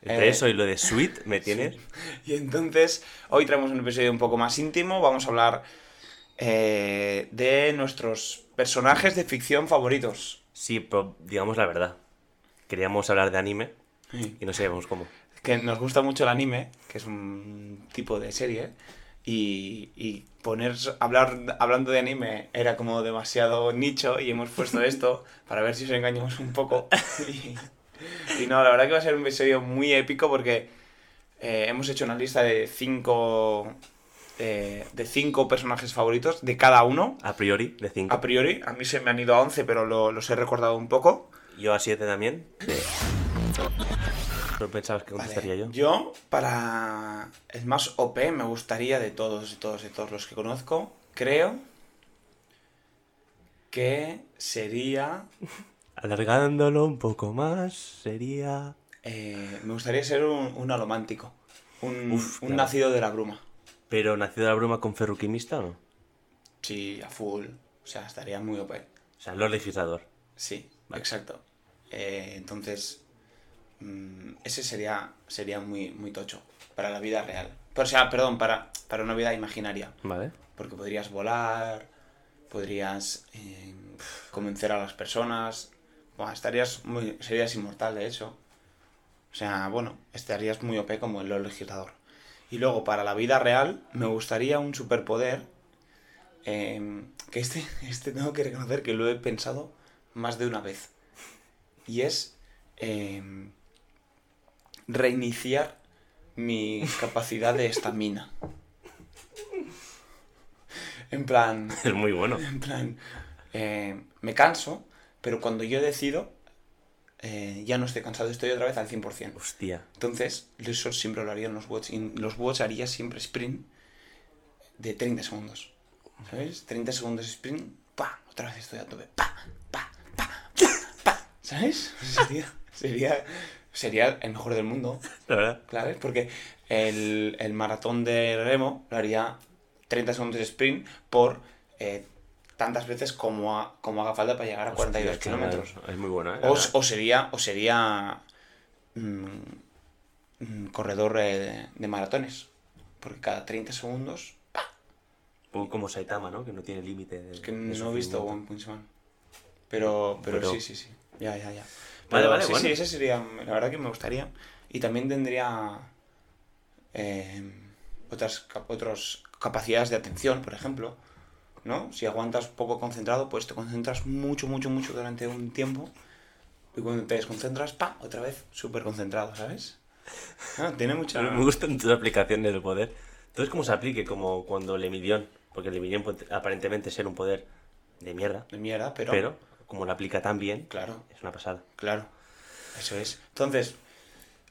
Entre eh, eso y lo de sweet, ¿me tienes? Y entonces, hoy traemos un episodio un poco más íntimo. Vamos a hablar eh, de nuestros personajes de ficción favoritos. Sí, pero digamos la verdad. Queríamos hablar de anime y no sabíamos cómo. Que nos gusta mucho el anime, que es un tipo de serie, y, y poner hablar hablando de anime era como demasiado nicho y hemos puesto esto para ver si os engañamos un poco. Y, no, la verdad que va a ser un episodio muy épico porque eh, hemos hecho una lista de cinco eh, de cinco personajes favoritos de cada uno. A priori, de cinco. A priori, a mí se me han ido a once, pero lo, los he recordado un poco. Yo a siete también. ¿Pero pensabas que contestaría yo? Yo, para el más OP, me gustaría de todos, de todos, de todos los que conozco, creo que sería... Alargándolo un poco más, sería... Eh, me gustaría ser un, un alomántico, un, un nacido de la bruma. ¿Pero nacido de la bruma con ferruquimista o no? Sí, a full. O sea, estaría muy OP. O sea, lo legislador. Sí, exacto. Eh, entonces, ese sería, sería muy, muy tocho para la vida real. O sea, perdón, para, para una vida imaginaria. Vale. Porque podrías volar, podrías eh, convencer a las personas. estarías muy, serías inmortal, de hecho. O sea, bueno, estarías muy OP como el legislador. Y luego, para la vida real, me gustaría un superpoder. Em, que este, este tengo que reconocer que lo he pensado más de una vez. Y es em, reiniciar mi capacidad de estamina. En plan... Es muy bueno. En plan... Eh, me canso, pero cuando yo decido, eh, ya no estoy cansado, estoy otra vez al 100%. Hostia. Entonces, eso siempre lo haría en los bots. Y los bots haría siempre sprint de 30 segundos. ¿Sabes? 30 segundos sprint, pa, otra vez estoy a tope, pa, pa, pa, pa, ¿Sabes? Sería, sería sería el mejor del mundo. La verdad. Claro, porque el, maratón de remo lo haría 30 segundos de sprint por eh, tantas veces como, como haga falta para llegar a 42 kilómetros. Es muy bueno, ¿eh? O, sería, o sería mm, mm, corredor eh, de, maratones. Porque cada 30 segundos. Como Saitama, ¿no? Que no tiene límite. Es que no he visto One Punch Man. Pero, pero sí, sí, sí. Ya, ya, ya. Vale, vale, sí, sí, ese sería, la verdad que me gustaría. Y también tendría eh, otras, otras capacidades de atención, por ejemplo. ¿no? Si aguantas poco concentrado, pues te concentras mucho, mucho, mucho durante un tiempo. Y cuando te desconcentras, pa, otra vez, súper concentrado, ¿sabes? Ah, tiene mucha... Me gustan tus aplicaciones del poder. Entonces, ¿cómo se aplique? Como cuando le Lemidion, porque le Lemidion puede aparentemente ser un poder de mierda. De mierda, pero... Pero como lo aplica tan bien, claro. es una pasada. Claro, eso es. Entonces,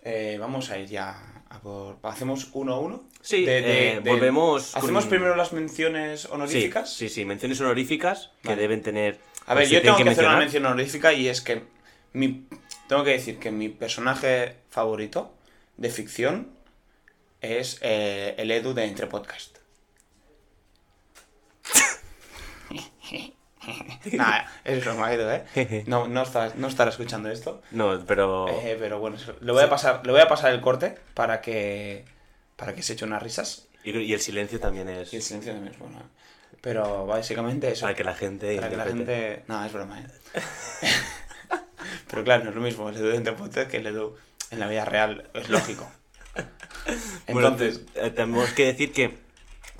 eh, vamos a ir ya a por... ¿Hacemos uno a uno? Sí, eh, volvemos... ¿Hacemos primero las menciones honoríficas? Sí, sí, menciones honoríficas que deben tener... A ver, yo tengo que, hacer una mención honorífica y es que mi... tengo que decir que mi personaje favorito de ficción es eh, el Edu de Entre Podcast. Nada, es broma, ¿eh? No, no, estará, no estará escuchando esto. No, pero... Eh, pero bueno, le voy, a pasar, le voy a pasar el corte para que, para que se eche unas risas. Y, el silencio también es... Y el silencio también es bueno. Pero básicamente eso. Para que la gente... Para que la gente... No, es broma, ¿eh? pero claro, no es lo mismo el Edu de podcast que el Edu en la vida real. Es lógico. Entonces... Eh, tenemos que decir que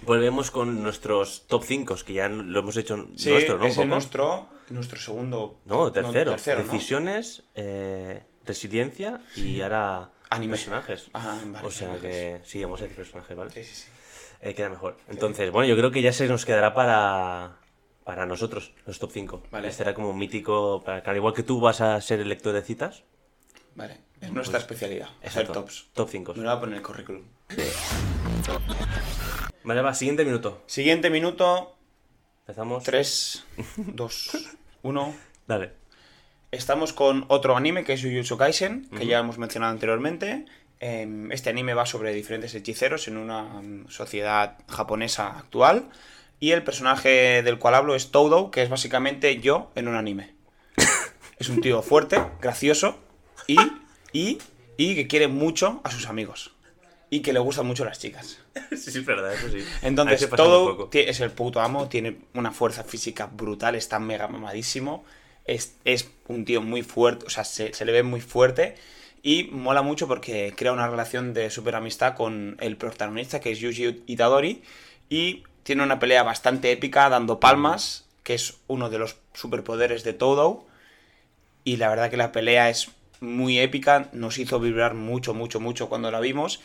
volvemos con nuestros top 5, que ya lo hemos hecho nuestro, ¿no? Es nuestro, nuestro segundo. No, tercero. Decisiones, eh, resiliencia y ahora personajes. Ah, o sea que sí, vamos a decir personajes, ¿vale? Sí, sí, sí. Eh, queda mejor. Entonces, bueno, yo creo que ya se nos quedará para, para nosotros, los top 5. Vale. Este era como mítico, para al igual que tú vas a ser el lector de citas. Vale, es nuestra pues, especialidad, hacer tops. Top 5. Me lo voy a poner el currículum. Vale, va, siguiente minuto. Siguiente minuto. Empezamos. 3, 2, 1. Dale. Estamos con otro anime que es Jujutsu Kaisen, que ya hemos mencionado anteriormente. Em, este anime va sobre diferentes hechiceros en una mm, sociedad japonesa actual. Y el personaje del cual hablo es Todo, que es básicamente yo en un anime. es un tío fuerte, gracioso y, y, y que quiere mucho a sus amigos y que le gustan mucho las chicas. sí, es verdad, eso sí. Entonces, todo es el puto amo, tiene una fuerza física brutal, está mega mamadísimo, es, es un tío muy fuerte, o sea, se, le ve muy fuerte y mola mucho porque crea una relación de super amistad con el protagonista, que es Yuji Itadori, y tiene una pelea bastante épica dando palmas, que es uno de los superpoderes de Todo, y la verdad que la pelea es muy épica, nos hizo vibrar mucho, mucho, mucho cuando la vimos.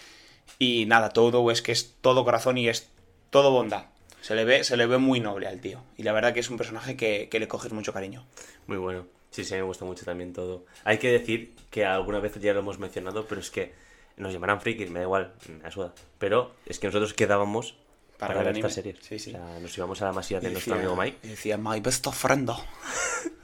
Y nada, todo es que es todo corazón y es todo bondad. Se le ve, se le ve muy noble al tío. Y la verdad que es un personaje que, le coges mucho cariño. Muy bueno. Sí, sí, me gusta mucho también todo. Hay que decir que alguna vez ya lo hemos mencionado, pero es que nos llamarán frikis, me da igual, me ayuda. Pero es que nosotros quedábamos para, ver esta serie. Sí, sí. O sea, nos íbamos a la masía de nuestro amigo Mike. Y decía, my best friend.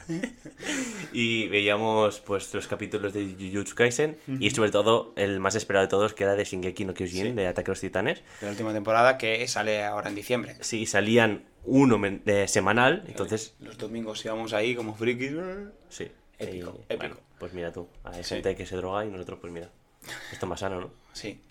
y veíamos pues los capítulos de Jujutsu Kaisen y sobre todo el más esperado de todos que era de Shingeki no Kyojin de Ataque a los Titanes de la última temporada que sale ahora en diciembre sí salían uno de semanal entonces los domingos íbamos ahí como frikis sí épico, pues mira tú hay gente que se droga y nosotros pues mira esto es más sano ¿no? sí.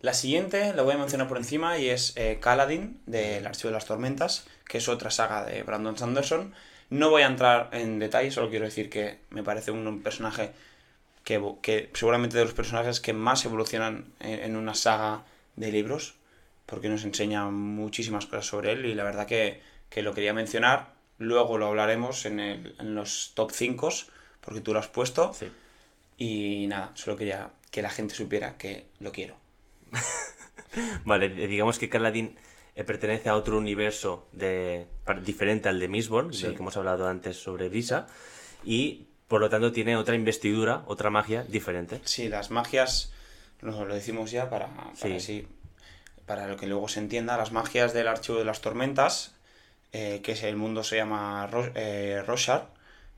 La siguiente la voy a mencionar por encima y es eh, Kaladin del Archivo de las Tormentas, que es otra saga de Brandon Sanderson. No voy a entrar en detalle, solo quiero decir que me parece un personaje que, seguramente de los personajes que más evolucionan en, una saga de libros, porque nos enseña muchísimas cosas sobre él y la verdad que, lo quería mencionar. Luego lo hablaremos en, el, en los top 5, porque tú lo has puesto. Y nada, solo quería que la gente supiera que lo quiero. vale, digamos que Carladín eh, pertenece a otro universo de, diferente al de Mistborn, del que hemos hablado antes sobre Brisa, y por lo tanto tiene otra investidura, otra magia diferente. Sí, las magias, lo, lo decimos ya para, para, para lo que luego se entienda, las magias del Archivo de las Tormentas, eh, que es el mundo se llama eh, Roshar,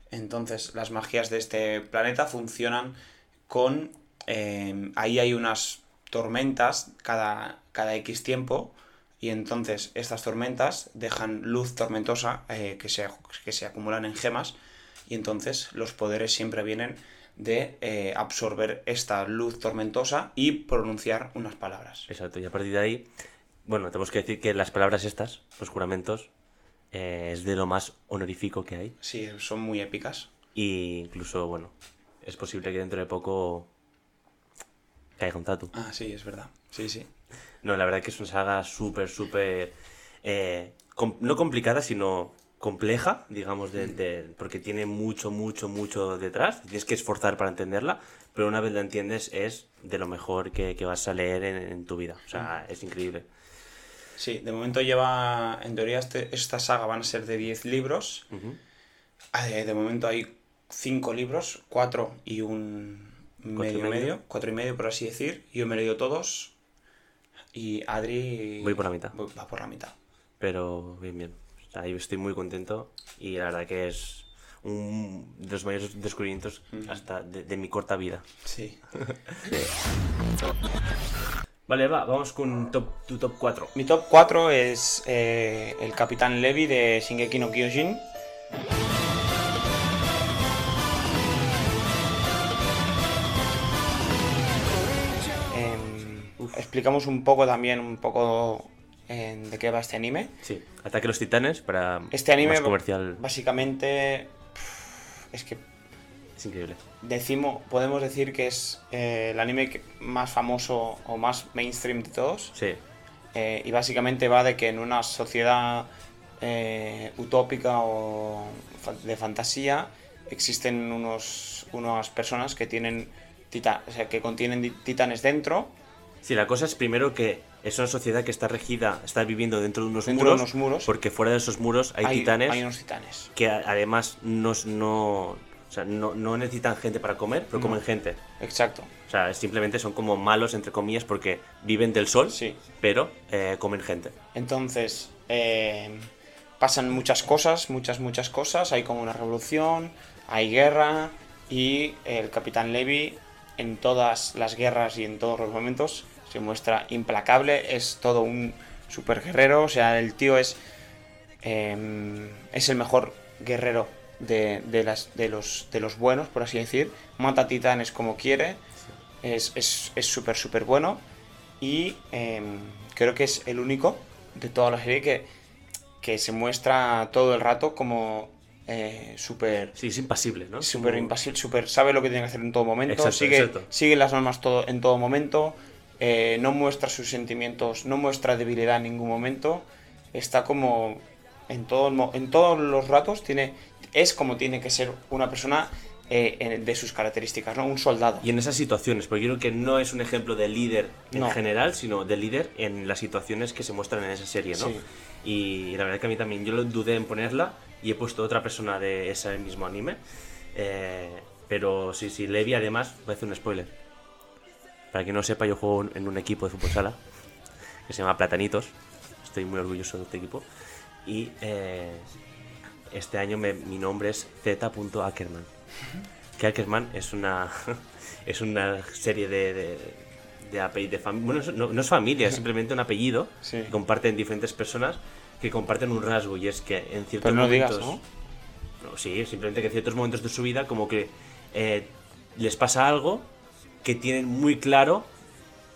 entonces las magias de este planeta funcionan con... ahí hay unas tormentas cada, cada X tiempo y entonces estas tormentas dejan luz tormentosa eh, que, se, que se acumulan en gemas y entonces los poderes siempre vienen de eh, absorber esta luz tormentosa y pronunciar unas palabras. Exacto, y a partir de ahí, bueno, tenemos que decir que las palabras estas, los juramentos, eh, es de lo más honorífico que hay. Sí, son muy épicas. Y incluso, bueno, es posible que dentro de poco tatu. Ah, sí, es verdad. Sí, sí. No, la verdad que es una saga súper, súper... Eh, no complicada, sino compleja, digamos, de, porque tiene mucho, mucho, mucho detrás. Tienes que esforzar para entenderla, pero una vez la entiendes es de lo mejor que, vas a leer en, tu vida. O sea, es increíble. Sí, de momento lleva, en teoría, este, esta saga van a ser de 10 libros. Eh, de momento hay 5 libros, 4 y un medio, y medio, cuatro y medio por así decir. Yo me he leído todos y Adri... Voy por la mitad. Va por la mitad. Pero bien, bien. ahí estoy muy contento y la verdad que es un de los mayores descubrimientos hasta de, mi corta vida. Sí. Vale, va, vamos con tu top 4. Mi top 4 es eh, el Capitán Levi de Shingeki no Kyojin. Explicamos un poco también, un poco de qué va este anime. Sí, Ataque a los Titanes para este anime comercial. Básicamente es que es increíble. Decimo, podemos decir que es eh, el anime más famoso o más mainstream de todos. Sí. Eh, y básicamente va de que en una sociedad eh, utópica o de fantasía existen unos, unas personas que tienen o sea, que contienen titanes dentro. Sí, la cosa es primero que es una sociedad que está regida, está viviendo dentro de unos, muros, muros, porque fuera de esos muros hay, titanes. Hay unos titanes. Que además no, no, no, necesitan gente para comer, pero comen gente. Exacto. O sea, simplemente son como malos, entre comillas, porque viven del sol, sí. pero eh, comen gente. Entonces, eh, pasan muchas cosas, muchas, muchas cosas. Hay como una revolución, hay guerra, y el Capitán Levi en todas las guerras y en todos los momentos se muestra implacable, es todo un super guerrero, o sea, el tío es, em, es el mejor guerrero de, de, las, de, los, de los buenos, por así decir, mata titanes como quiere, es súper, es, súper bueno y em, creo que es el único de toda la serie que, que se muestra todo el rato como eh, súper... Sí, es impasible, ¿no? Súper impasible, súper... Sabe lo que tiene que hacer en todo momento, sigue, sigue las normas todo, en todo momento, eh, no muestra sus sentimientos, no muestra debilidad en ningún momento, está como en, todo, en todos los ratos, tiene, es como tiene que ser una persona eh, de sus características, ¿no? Un soldado. Y en esas situaciones, porque yo creo que no es un ejemplo de líder en general, sino de líder en las situaciones que se muestran en esa serie, ¿no? Y la verdad que a mí también, yo lo dudé en ponerla y he puesto otra persona de ese mismo anime. Eh, pero sí, sí, Levi además, voy a hacer un spoiler. Para quien no sepa, yo juego en un equipo de fútbol sala que se llama Platanitos. Estoy muy orgulloso de este equipo. Y eh, este año mi nombre es Z.Ackerman. Que Ackerman es una, es una serie de, de, de familia. Bueno, no, es familia, es simplemente un apellido que comparten diferentes personas que comparten un rasgo. Y es que en ciertos momentos. ¿no? Sí, simplemente que en ciertos momentos de su vida, como que eh, les pasa algo que tienen muy claro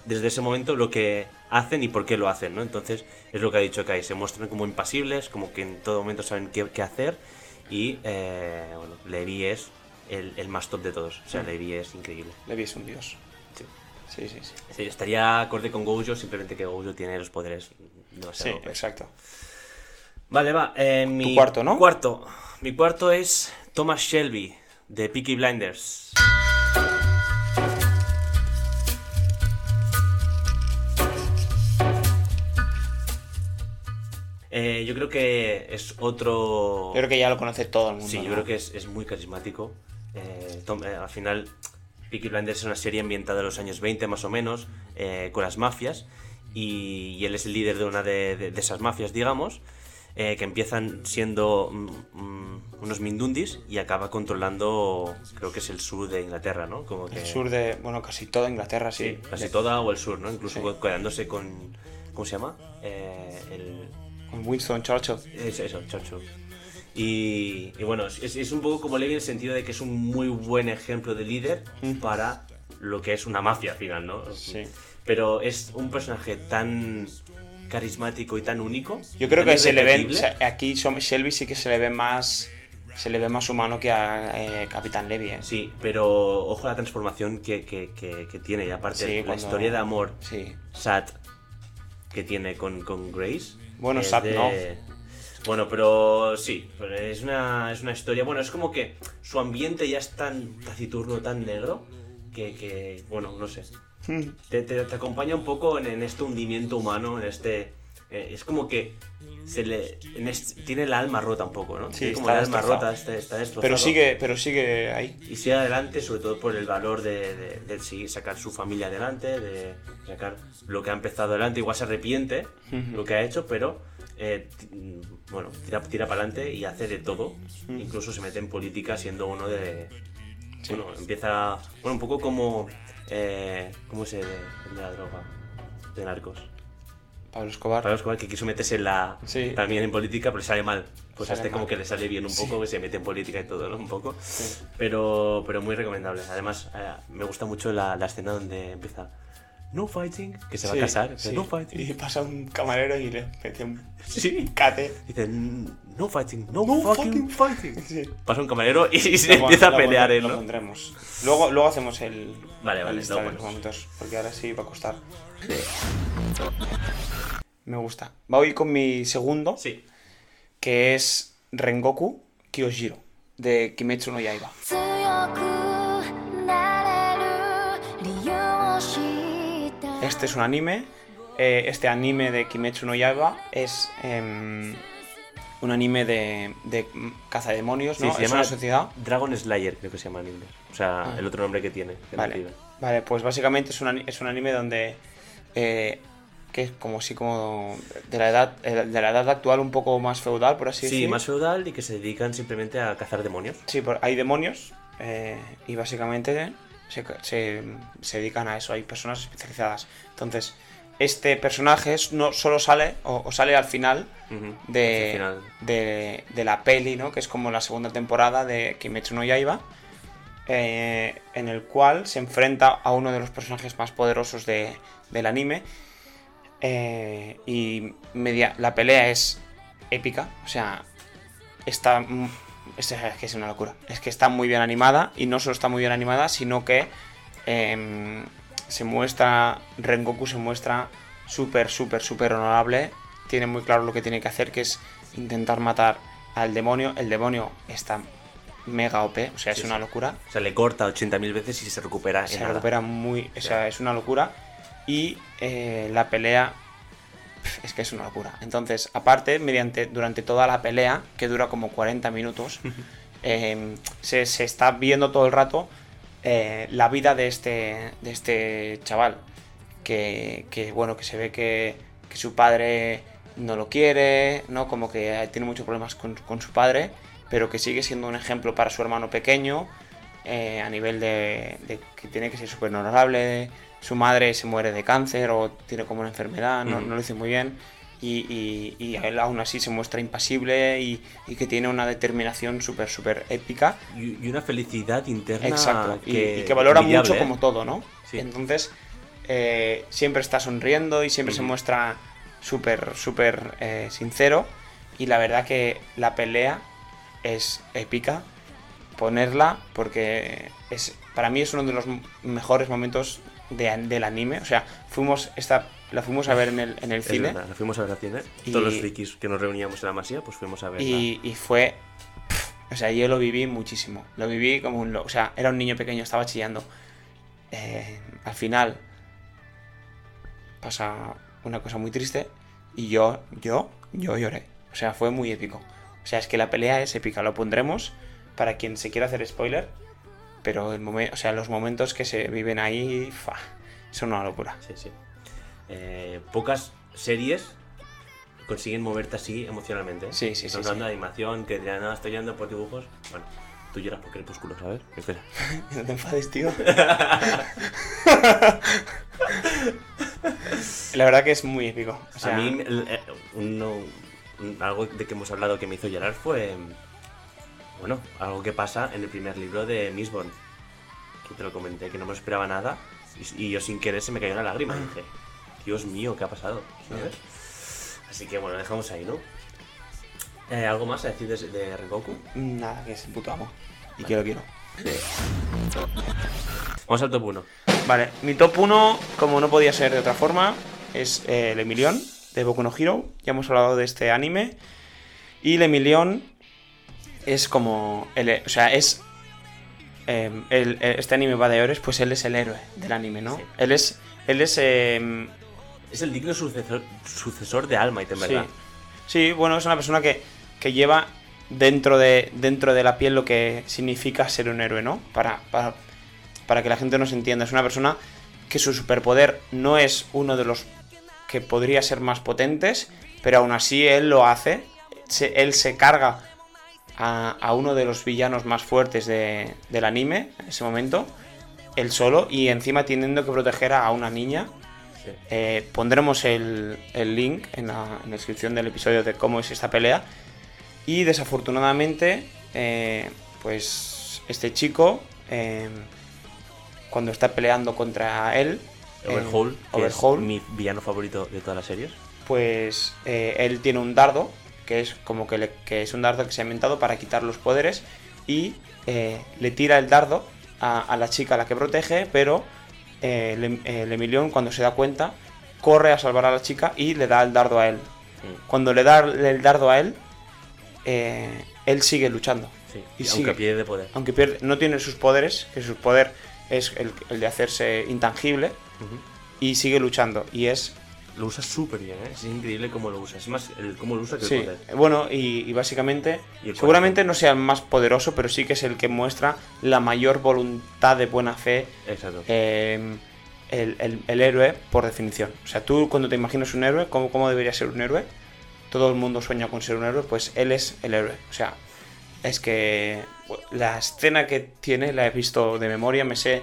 desde ese momento lo que hacen y por qué lo hacen, ¿no? Entonces es lo que ha dicho Kai, se muestran como impasibles, como que en todo momento saben qué, qué hacer y eh, bueno, Levi es el, más top de todos, o sea, mm. Levi es increíble. Levi es un dios. Sí. Sí, sí, sí. estaría acorde con Gojo, simplemente que Gojo tiene los poderes Sí, exacto. Vale, va. Eh, mi cuarto, ¿no? Cuarto. Mi cuarto es Thomas Shelby, de Peaky Blinders. Eh, yo creo que es otro. Yo creo que ya lo conoce todo el mundo. Sí, yo creo que es, muy carismático. Eh, eh, al final, Peaky Blinders es una serie ambientada en los años 20 más o menos, con las mafias. Y, él es el líder de una de, esas mafias, digamos. que empiezan siendo mm, mm, unos mindundis y acaba controlando, creo que es el sur de Inglaterra, ¿no? Como El sur de, bueno, casi toda Inglaterra, sí. casi toda o el sur, ¿no? Incluso quedándose con, ¿cómo se llama? el, Winston Churchill. Es eso, Churchill. Y, bueno, es, un poco como Levi en el sentido de que es un muy buen ejemplo de líder para lo que es una mafia al final, ¿no? Sí. Pero es un personaje tan carismático y tan único. Yo creo que se le ve, aquí Shelby sí que se le ve más se le ve más humano que a eh, Capitán Levi. ¿eh? Sí, pero ojo a la transformación que, tiene y aparte la historia de amor sí. Sat que tiene con, con Grace bueno, Sat no. Bueno, pero sí, es una, es una historia. Bueno, es como que su ambiente ya es tan taciturno, tan negro, que, bueno, no sé. Hmm. Te, te, acompaña un poco en, este hundimiento humano, en este. Eh, es como que se le tiene el alma rota un poco, ¿no? Sí, como el alma rota, está, está Pero sigue, pero sigue ahí. Y sigue adelante, sobre todo por el valor de, seguir, sacar su familia adelante, de sacar lo que ha empezado adelante. Igual se arrepiente lo que ha hecho, pero eh, bueno, tira, tira para adelante y hace de todo. Incluso se mete en política siendo uno de. Bueno, empieza. Bueno, un poco como. Eh, ¿Cómo se de la droga? de Narcos. Pablo Escobar. Pablo Escobar que quiso meterse en la, también en política, pero sale mal. Pues a este como que le sale bien un poco, que se mete en política y todo, ¿no? Un poco. Pero, pero muy recomendable. Además, eh, me gusta mucho la, la escena donde empieza no fighting, que se va a casar, no fighting. Y pasa un camarero y le mete un sí. cate. Dice, no fighting, no, fucking, fighting. Pasa un camarero y, se empieza a pelear él, ¿no? Lo pondremos. Luego, luego hacemos el. Vale, vale, el momentos, porque ahora sí va a costar. Me gusta. Voy con mi segundo. Sí. Que es Rengoku Kyojiro, de Kimetsu no Yaiba. Este es un anime. Eh, este anime de Kimetsu no Yaiba es em, un anime de, de cazademonios, ¿no? se llama sociedad. Dragon Slayer, creo que se llama en inglés. O sea, ah. el otro nombre que tiene. vale. vale, pues básicamente es un, es un anime donde. Eh, que es como si como de la edad eh, de la edad actual un poco más feudal por así decirlo sí más feudal y que se dedican simplemente a cazar demonios sí hay demonios y básicamente se, dedican a eso, hay personas especializadas. Entonces, este personaje no solo sale, o, sale al final, de, De, la peli, ¿no? Que es como la segunda temporada de Kimetsu no Yaiba. Eh, en el cual se enfrenta a uno de los personajes más poderosos del anime. Eh, y media, la pelea es épica, o sea, está es, que es una locura. Es que está muy bien animada y no solo está muy bien animada, sino que em, se muestra, Rengoku se muestra súper, súper, súper honorable. Tiene muy claro lo que tiene que hacer, que es intentar matar al demonio. El demonio está mega OP, o sea, es una locura. O sea, le corta 80.000 veces y se recupera. Se recupera muy, o sea, es una locura. Y eh, la pelea es que es una locura. Entonces, aparte, mediante, durante toda la pelea, que dura como 40 minutos, em, se, está viendo todo el rato eh, la vida de este, de este chaval. Que, bueno, que se ve que, su padre no lo quiere, ¿no? Como que tiene muchos problemas con, su padre, pero que sigue siendo un ejemplo para su hermano pequeño, eh, a nivel de, de, que tiene que ser súper honorable, su madre se muere de cáncer o tiene como una enfermedad, no, lo dice muy bien. Y, y, él aún así se muestra impasible y, que tiene una determinación súper, súper épica. Y, una felicidad interna. Exacto, que, y, que valora mucho ¿eh? como todo, ¿no? Entonces, eh, siempre está sonriendo y siempre se muestra súper, súper eh, sincero. Y la verdad que la pelea es épica. Ponerla porque es para mí es uno de los mejores momentos del anime. O sea, fuimos esta, la fuimos a ver en el, en el cine. la fuimos a ver al cine. Todos los frikis que nos reuníamos en la masía, pues fuimos a verla. Y, y fue. o sea, yo lo viví muchísimo. Lo viví como un. O sea, era un niño pequeño, estaba chillando. Eh, al final. Pasa una cosa muy triste. Y yo, yo, yo lloré. O sea, fue muy épico. O sea, es que la pelea es épica. Lo pondremos para quien se quiera hacer spoiler pero el momento, o sea, los momentos que se viven ahí son una locura. Sí, sí. Eh, pocas series consiguen moverte así emocionalmente. Sí, sí, sí. Estamos hablando de animación, que de nada estoy llorando por dibujos. Bueno, tú lloras por crepúsculo, ¿sabes? Espera. no te enfades, tío. La verdad que es muy épico. a mí, eh, algo de que hemos hablado que me hizo llorar fue bueno, algo que pasa en el primer libro de Miss Bond. Que te lo comenté, que no me esperaba nada. Y, yo sin querer se me cayó una lágrima. Y dije, Dios mío, ¿qué ha pasado? Así que bueno, dejamos ahí, ¿no? Eh, ¿Algo más a decir de, de Rengoku? Nada, que es el puto amo. Y que lo quiero. Vamos al top 1. Vale, mi top 1, como no podía ser de otra forma, es eh, el Emilion de Boku no Hero. Ya hemos hablado de este anime. Y el Emilion es como. El, o sea, es. Em, el, este anime va de héroes, pues él es el héroe del anime, ¿no? Él es. Él es. Em, es el digno sucesor, sucesor de Alma, y en verdad. Sí. bueno, es una persona que, que lleva dentro de, dentro de la piel lo que significa ser un héroe, ¿no? Para, para, para que la gente nos entienda. Es una persona que su superpoder no es uno de los que podría ser más potentes, pero aún así él lo hace. él se carga a, uno de los villanos más fuertes del anime en ese momento, él solo, y encima teniendo que proteger a una niña. Eh, pondremos el, link en la, descripción del episodio de cómo es esta pelea. Y desafortunadamente, eh, pues este chico, em, cuando está peleando contra él, Overhaul, Overhaul mi villano favorito de todas las series, pues él tiene un dardo, que es como que, que, es un dardo que se ha inventado para quitar los poderes y le tira el dardo a, la chica a la que protege, pero eh, el, Emilión cuando se da cuenta corre a salvar a la chica y le da el dardo a él. Mm. Cuando le da el dardo a él, eh, él sigue luchando. y aunque pierde poder. Aunque pierde, no tiene sus poderes, que su poder es el, de hacerse intangible, y sigue luchando. Y es lo usa súper bien, ¿eh? es increíble cómo lo usa. Es más, el, cómo lo usa que el poder. Bueno, y, básicamente, seguramente no sea el más poderoso, pero sí que es el que muestra la mayor voluntad de buena fe. Exacto. Em, el, héroe, por definición. O sea, tú cuando te imaginas un héroe, ¿cómo, ¿cómo debería ser un héroe? Todo el mundo sueña con ser un héroe, pues él es el héroe. O sea, es que la escena que tiene la he visto de memoria, me sé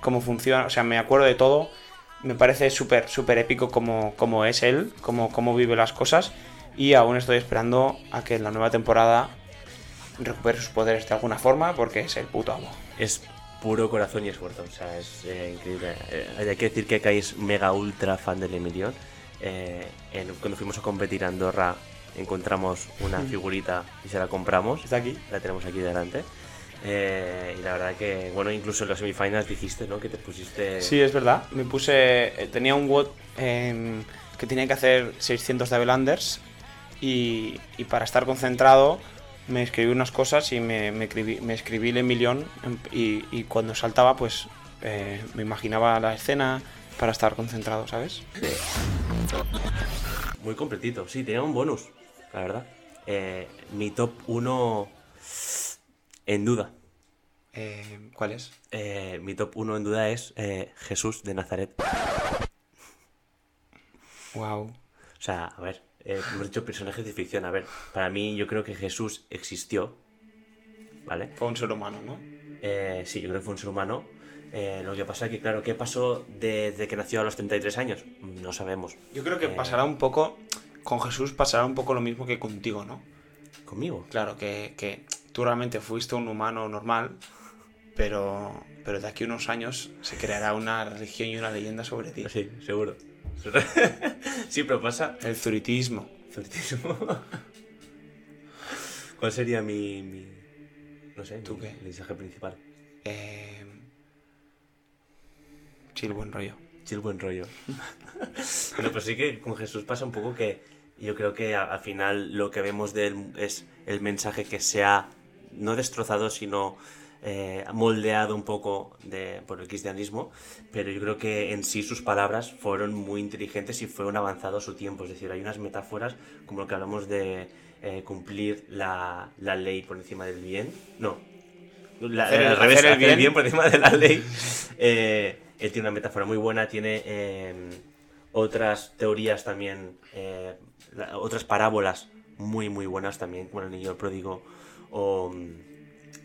cómo funciona, o sea, me acuerdo de todo me parece súper, súper épico como, como, es él, como, como vive las cosas. Y aún estoy esperando a que en la nueva temporada recupere sus poderes de alguna forma, porque es el puto amo. Es puro corazón y esfuerzo, o sea, es eh, increíble. Eh, hay que decir que Kai es mega ultra fan del Emilion. Eh, cuando fuimos a competir a Andorra encontramos una figurita y se la compramos. Está aquí. La tenemos aquí delante. Eh, y la verdad que, bueno, incluso en los semifinals dijiste, ¿no? Que te pusiste... Sí, es verdad. Me puse... Eh, tenía un WOD que tenía que hacer 600 de Unders y, y, para estar concentrado me escribí unas cosas y me, me, escribí, me escribí el millón y, y, cuando saltaba pues eh, me imaginaba la escena para estar concentrado, ¿sabes? Sí. Muy completito, sí, tenía un bonus, la verdad. mi top 1 en duda. Eh, ¿Cuál es? Eh, mi top 1 en duda es eh, Jesús de Nazaret. Wow. O sea, a ver, hemos dicho personajes de ficción. A ver, para mí yo creo que Jesús existió. ¿Vale? Fue un ser humano, ¿no? sí, yo creo que fue un ser humano. lo que pasa es que, claro, ¿qué pasó desde que nació a los 33 años? No sabemos. Yo creo que pasará un poco, con Jesús pasará un poco lo mismo que contigo, ¿no? ¿Conmigo? Claro, que, que tú realmente fuiste un humano normal, pero, pero de aquí a unos años se creará una religión y una leyenda sobre ti. Sí, seguro. sí, pero pasa. El zuritismo. Zuritismo. ¿Cuál sería mi, mi no sé, ¿Tú qué? mensaje principal? Eh... Chill buen rollo. Chill buen rollo. bueno, pues sí que con Jesús pasa un poco que yo creo que al final lo que vemos de él es el mensaje que se ha no destrozado, sino eh, moldeado un poco de, por el cristianismo, pero yo creo que en sí sus palabras fueron muy inteligentes y fueron avanzados a su tiempo. Es decir, hay unas metáforas como lo que hablamos de eh, cumplir la, la, ley por encima del bien. No, la, al revés, el, bien. por encima de la ley. Eh, él tiene una metáfora muy buena, tiene em, otras teorías también, otras parábolas muy, muy buenas también, como el niño pródigo o mm,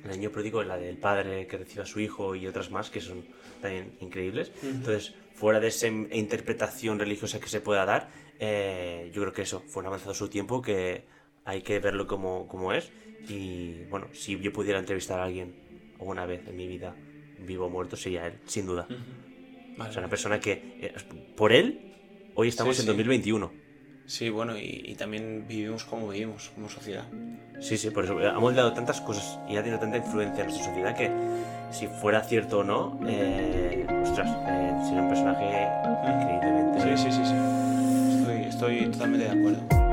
El niño pródigo, la del padre que recibe a su hijo y otras más que son también increíbles. Entonces, fuera de esa interpretación religiosa que se pueda dar, eh, yo creo que eso fue un avanzado su tiempo que hay que verlo como, como es. Y bueno, si yo pudiera entrevistar a alguien alguna vez en mi vida, vivo o muerto, sería él, sin duda. O sea, una persona que, eh, por él, hoy estamos en 2021. Sí, bueno, y, también vivimos como vivimos, como sociedad. Sí, sí, por eso ha moldeado tantas cosas y ha tenido tanta influencia en nuestra sociedad que si fuera cierto o no, eh, ostras, eh, sería un personaje increíblemente. Sí, sí, sí, sí. Estoy, estoy totalmente de acuerdo.